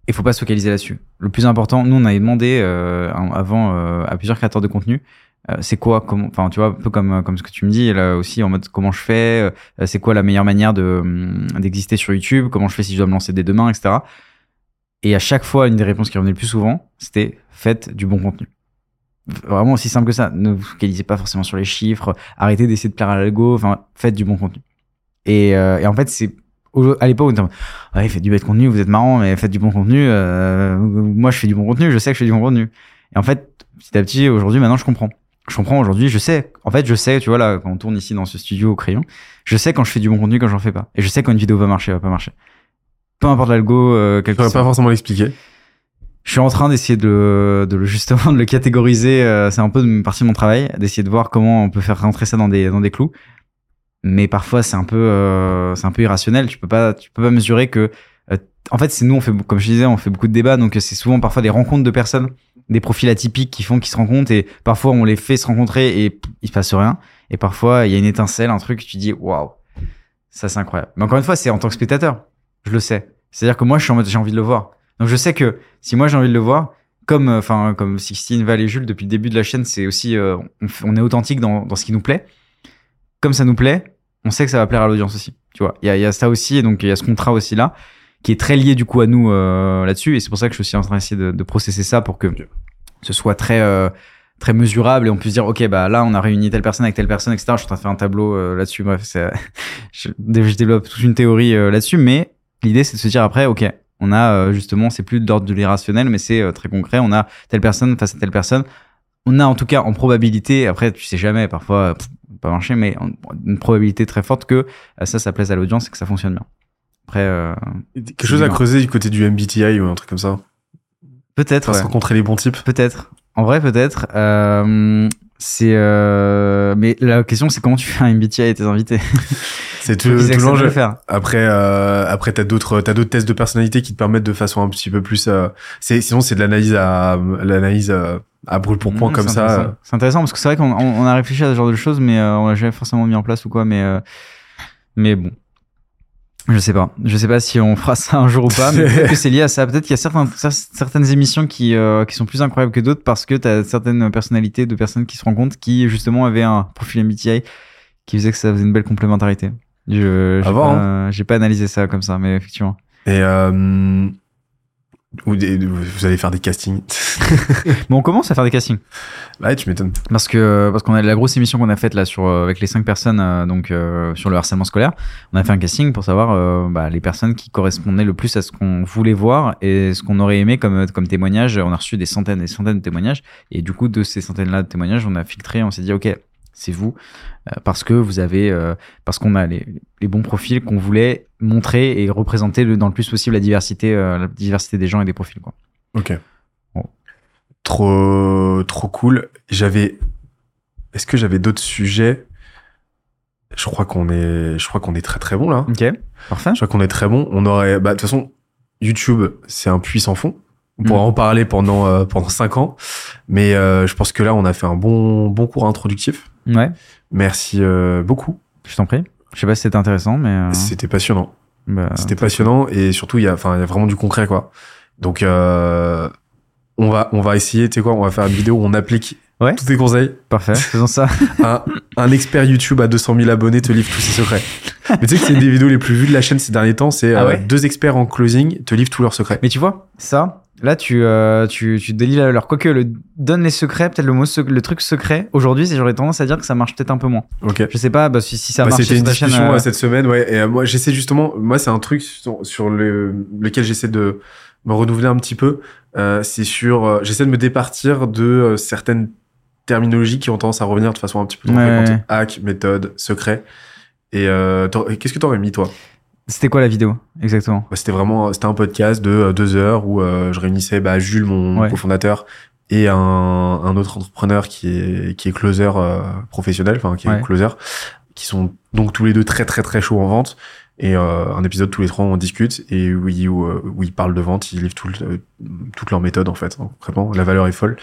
Il faut pas se focaliser là-dessus. Le plus important, nous, on avait demandé euh, avant euh, à plusieurs créateurs de contenu, euh, c'est quoi, enfin, tu vois, un peu comme comme ce que tu me dis là aussi en mode comment je fais, c'est quoi la meilleure manière de hum, d'exister sur YouTube, comment je fais si je dois me lancer dès demain, etc. Et à chaque fois, une des réponses qui revenait le plus souvent, c'était faites du bon contenu. Vraiment aussi simple que ça. Ne vous focalisez pas forcément sur les chiffres. Arrêtez d'essayer de plaire à l'algo. Enfin, faites du bon contenu. Et, euh, et en fait, c'est à l'époque, on était ouais, faites du bête contenu, vous êtes marrant, mais faites du bon contenu. euh, moi, je fais du bon contenu, je sais que je fais du bon contenu. Et en fait, petit à petit, aujourd'hui, maintenant, je comprends. Je comprends aujourd'hui, je sais. En fait, je sais, tu vois, là, quand on tourne ici dans ce studio au crayon, je sais quand je fais du bon contenu, quand j'en fais pas. Et je sais quand une vidéo va marcher, va pas marcher. Peu importe l'algo, euh, quel Je que saurais soit. pas forcément l'expliquer. Je suis en train d'essayer de, le- de le justement de le catégoriser. euh, c'est un peu une partie de mon travail, d'essayer de voir comment on peut faire rentrer ça dans des dans des clous. Mais parfois c'est un peu euh, c'est un peu irrationnel. Tu peux pas tu peux pas mesurer que. euh, en fait, c'est nous on fait comme je disais on fait beaucoup de débats donc c'est souvent parfois des rencontres de personnes, des profils atypiques qui font qu'ils se rencontrent et parfois on les fait se rencontrer et il se passe rien. Et parfois il y a une étincelle, un truc tu dis waouh ça c'est incroyable. Mais encore une fois c'est en tant que spectateur, je le sais. C'est-à-dire que moi je suis en mode j'ai envie de le voir. Donc je sais que si moi j'ai envie de le voir, comme euh, enfin comme Sixtine, Val et Jules depuis le début de la chaîne, c'est aussi euh, on, est authentique dans, dans ce qui nous plaît. Comme ça nous plaît, on sait que ça va plaire à l'audience aussi. Tu vois, il y a, il y a ça aussi et donc il y a ce contrat aussi là qui est très lié du coup à nous euh, là-dessus et c'est pour ça que je suis en train d'essayer de, de processer ça pour que ce soit très euh, très mesurable et on puisse dire ok bah là on a réuni telle personne avec telle personne etc. Je suis en train de faire un tableau là-dessus. Bref, je, je développe toute une théorie là-dessus, mais l'idée c'est de se dire après ok on a euh, justement, c'est plus d'ordre de l'irrationnel, mais c'est euh, très concret. On a telle personne face à telle personne. On a en tout cas en probabilité, après tu sais jamais, parfois pff, pas marcher, mais une probabilité très forte que euh, ça, ça plaise à l'audience et que ça fonctionne bien. Après, euh, Quelque chose à creuser du côté du MBTI ou un truc comme ça? peut-être. Ouais. rencontrer les bons types? Peut-être. En vrai, peut-être. Euh, c'est. euh, Mais la question, c'est comment tu fais un MBTI et tes invités? C'est tout, tout l'enjeu. le faire. Après, euh, après t'as d'autres, t'as d'autres tests de personnalité qui te permettent de façon un petit peu plus. euh, c'est, sinon, c'est de l'analyse à, l'analyse euh, à brûle pour point Mmh, comme ça. intéressant. C'est intéressant parce que c'est vrai qu'on on- on a réfléchi à ce genre de choses, mais euh, on l'a jamais forcément mis en place ou quoi. Mais, euh, mais bon. Je sais pas. Je sais pas si on fera ça un jour ou pas, mais peut-être que c'est lié à ça. Peut-être qu'il y a certains, cer- certaines émissions qui, euh, qui sont plus incroyables que d'autres parce que tu as certaines personnalités de personnes qui se rencontrent qui, justement, avaient un profil MBTI qui faisait que ça faisait une belle complémentarité. Je, j'ai voir, pas, j'ai pas analysé ça comme ça, mais effectivement. Et euh, ou des- vous allez faire des castings. Bon, on commence à faire des castings. ouais, tu m'étonnes. Parce que parce qu'on a la grosse émission qu'on a faite là sur euh, avec les cinq personnes euh, donc euh, sur le harcèlement scolaire, on a fait un casting pour savoir euh, bah, les personnes qui correspondaient le plus à ce qu'on voulait voir et ce qu'on aurait aimé comme comme témoignage. On a reçu des centaines et des centaines de témoignages et du coup de ces centaines là de témoignages, on a filtré, on s'est dit ok c'est vous parce que vous avez parce qu'on a les, les bons profils qu'on voulait montrer et représenter le, dans le plus possible la diversité euh, la diversité des gens et des profils quoi. Ok. Bon. Trop, trop cool. J'avais. Est-ce que j'avais d'autres sujets? Je crois qu'on est, je crois qu'on est très très bon là. Ok, parfait. Je crois qu'on est très bon. On aurait, bah de toute façon, YouTube, c'est un puits sans fond. On pourra Mm. en parler pendant euh, pendant cinq ans, mais euh, je pense que là, on a fait un bon bon cours introductif. Ouais, Merci euh, beaucoup. je t'en prie. Je sais pas si c'était intéressant, mais. euh, C'était passionnant. bah, C'était passionnant et surtout il y a enfin il y a vraiment du concret quoi. Donc euh, on va on va essayer tu sais quoi on va faire une vidéo où on applique Ouais. tous tes conseils. Parfait, faisons ça. Un, un expert YouTube à 200 000 abonnés te livre tous ses secrets. Mais tu sais que c'est une des vidéos les plus vues de la chaîne ces derniers temps, c'est Ah euh, ouais deux experts en closing te livrent tous leurs secrets. Mais tu vois, ça, là, tu, euh, tu, tu la valeur. Quoique, le donne les secrets, peut-être le mot, le truc secret, aujourd'hui, j'aurais tendance à dire que ça marche peut-être un peu moins. Ok. Je sais pas, bah, si, si ça Bah, marche C'était une ta chaîne, discussion euh, euh, cette semaine, ouais. Et euh, moi, j'essaie justement, moi, c'est un truc sur, sur le, lequel j'essaie de me renouveler un petit peu. Euh, c'est sur, j'essaie de me départir de certaines terminologies qui ont tendance à revenir de façon un petit peu trop Ouais, fréquente. Hack, méthode, secret. Et qu'est-ce que t'aurais mis toi? C'était quoi la vidéo, exactement C'était vraiment, c'était un podcast de euh, deux heures où euh, je réunissais bah, Jules, mon Ouais. cofondateur, et un, un autre entrepreneur qui est qui est closer euh, professionnel, enfin qui est Ouais. closer, qui sont donc tous les deux très très très chauds en vente. Et euh, un épisode tous les trois on discute et où ils, où, euh, où ils parlent de vente, ils livrent tout le- euh, toute leur méthode en fait. hein, concrètement, la valeur est folle.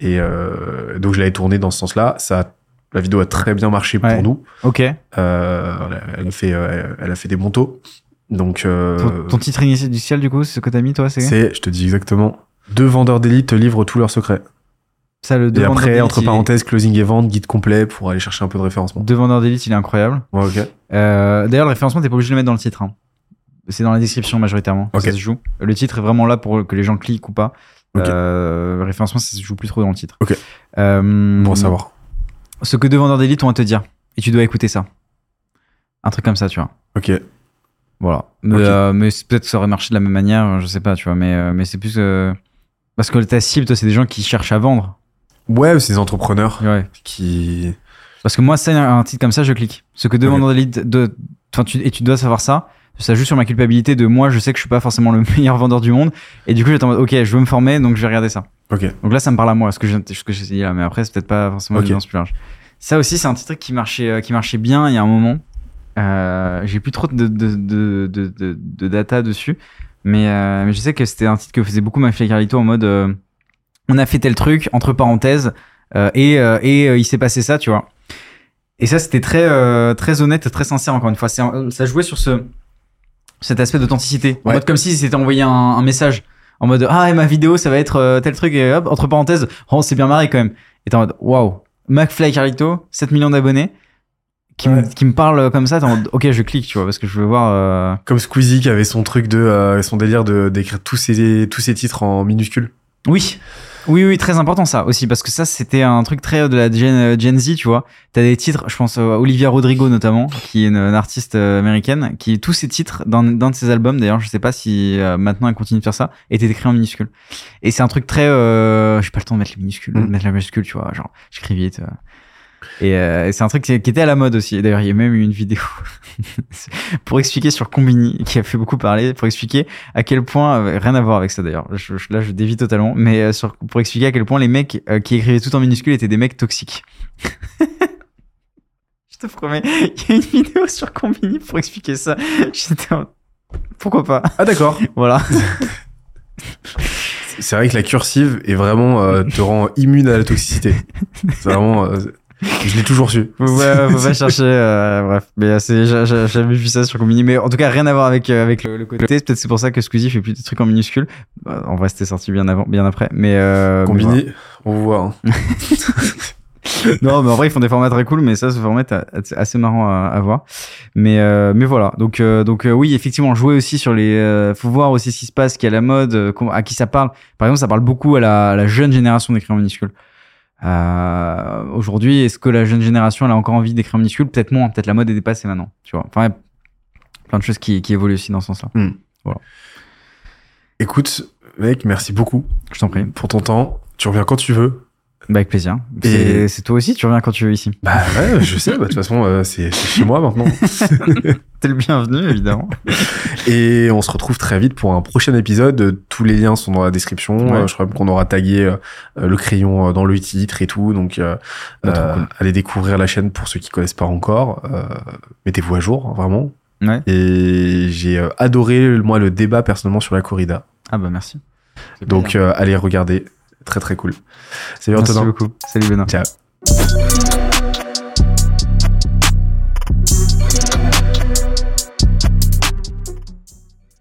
Et euh, donc je l'avais tourné dans ce sens-là. Ça, a- la vidéo a très bien marché Ouais. pour nous. Ok. Euh, elle a fait, euh, elle a fait des bons taux. Donc euh, Ton, ton titre initial, du coup, c'est ce que t'as mis, toi, c'est c'est, je te dis exactement, deux vendeurs d'élite te livrent tous leurs secrets. ça le Et deux après, entre est- parenthèses, closing et vente, guide complet pour aller chercher un peu de référencement. Deux vendeurs d'élite, il est incroyable. Ouais, ok. Euh, D'ailleurs, le référencement, t'es pas obligé de le mettre dans le titre. hein. C'est dans la description majoritairement que Ok. ça se joue. Le titre est vraiment là pour que les gens cliquent ou pas. Ok. Euh, le référencement, ça se joue plus trop dans le titre. Ok. Bon à savoir. Ce que deux vendeurs d'élite ont à te dire. Et tu dois écouter ça. Un truc comme ça, tu vois. Ok. Voilà. Mais, euh, mais c'est- peut-être que ça aurait marché de la même manière, je sais pas, tu vois. Mais, euh, mais c'est plus. euh, Parce que ta cible, toi, c'est des gens qui cherchent à vendre. Ouais, c'est des entrepreneurs Ouais. qui. Parce que moi, ça, un titre comme ça, je clique. Ce que deux vendeurs d'élite. De... Enfin, tu... Et tu dois savoir ça. Ça joue sur ma culpabilité de moi, je sais que je suis pas forcément le meilleur vendeur du monde. Et du coup, j'étais en mode, ok, je veux me former, donc je vais regarder ça. Ok. Donc là, ça me parle à moi, ce que j'ai ce que j'ai dit là. Mais après, c'est peut-être pas forcément Ok. une audience plus large. Ça aussi, c'est un petit truc qui marchait, euh, qui marchait bien il y a un moment. Euh, j'ai plus trop de, de, de, de, data dessus. Mais, euh, mais je sais que c'était un titre que faisait beaucoup Mafia Carlito en mode euh, on a fait tel truc, entre parenthèses, euh, et, euh, et il s'est passé ça, tu vois. Et ça, c'était très, euh, très honnête, très sincère, encore une fois. Ça jouait sur ce, cet aspect d'authenticité. En Ouais. mode comme si c'était envoyé un, un message. En mode Ah, et ma vidéo, ça va être euh, tel truc, et hop, entre parenthèses, oh, c'est bien marré quand même. Et t'es en mode Waouh, McFly Carlito, 7 millions d'abonnés, qui, me, qui me parle comme ça, en mode Ok, je clique, tu vois, parce que je veux voir. euh, Comme Squeezie qui avait son truc de. euh, son délire de d'écrire tous ses, tous ses titres en minuscules. Oui. Oui, oui, très important ça aussi, parce que ça, c'était un truc très de la Gen, euh, Gen Z, tu vois. T'as des titres, je pense à Olivia Rodrigo notamment, qui est une, une artiste euh, américaine, qui tous ses titres d'un d'un de ses albums, d'ailleurs, je sais pas si euh, maintenant elle continue de faire ça, étaient écrits en minuscules. Et c'est un truc très, euh, j'ai pas le temps de mettre les minuscules, de Mm. mettre la majuscule, tu vois, genre, j'écris vite. euh. Et, euh, et c'est un truc qui était à la mode aussi. D'ailleurs, il y a même eu une vidéo pour expliquer sur Combini, qui a fait beaucoup parler, pour expliquer à quel point, euh, rien à voir avec ça d'ailleurs, je- je- là je dévie totalement, mais euh, sur, pour expliquer à quel point les mecs euh, qui écrivaient tout en minuscules étaient des mecs toxiques. je te promets, il y a une vidéo sur Combini pour expliquer ça. J'étais en- Pourquoi pas? Ah d'accord. Voilà. C'est vrai que la cursive est vraiment euh, te rend immune à la toxicité. C'est vraiment. euh, je l'ai toujours su. Ouais, faut pas chercher. euh, bref, mais euh, c'est, j'ai, jamais vu ça sur Combini, mais en tout cas rien à voir avec euh, avec le, le côté. Peut-être c'est pour ça que Squeezie fait plus des trucs en minuscules. Bah, en vrai, c'était sorti bien avant, bien après, mais euh, mais voilà. Combiné, on vous voit. hein. non, mais en vrai, ils font des formats très cool, mais ça, ce format est assez marrant à, à voir. Mais, euh, mais voilà. Donc, euh, donc euh, oui, effectivement, jouer aussi sur les. euh, faut voir aussi ce qui se passe, ce qui est à la mode, à qui ça parle. Par exemple, ça parle beaucoup à la, à la jeune génération d'écrire en minuscule. Euh, Aujourd'hui, est-ce que la jeune génération elle a encore envie d'écrire en minuscule? Peut-être moins. Peut-être la mode est dépassée maintenant. Tu vois. Enfin, plein de choses qui, qui évoluent aussi dans ce sens-là. Écoute, mec, merci beaucoup Je t'en prie. pour ton temps. Tu reviens quand tu veux. Bah, avec plaisir. Et- C'est toi aussi, tu reviens quand tu veux ici. Bah ouais, je sais. bah, De toute façon, euh, c'est chez moi maintenant. T'es le bienvenu, évidemment. Et on se retrouve très vite pour un prochain épisode. Tous les liens sont dans la description. Ouais. Euh, je crois qu'on aura tagué euh, le crayon euh, dans le titre et tout. Donc, euh, Bah, euh, cool. allez découvrir la chaîne pour ceux qui connaissent pas encore. Euh, Mettez-vous à jour, hein, vraiment. Ouais. Et j'ai euh, adoré, moi, le débat personnellement sur la corrida. Ah bah merci. Donc, euh, allez regarder. Très, très cool. Salut merci Antonin. beaucoup. Salut Benoît. Ciao.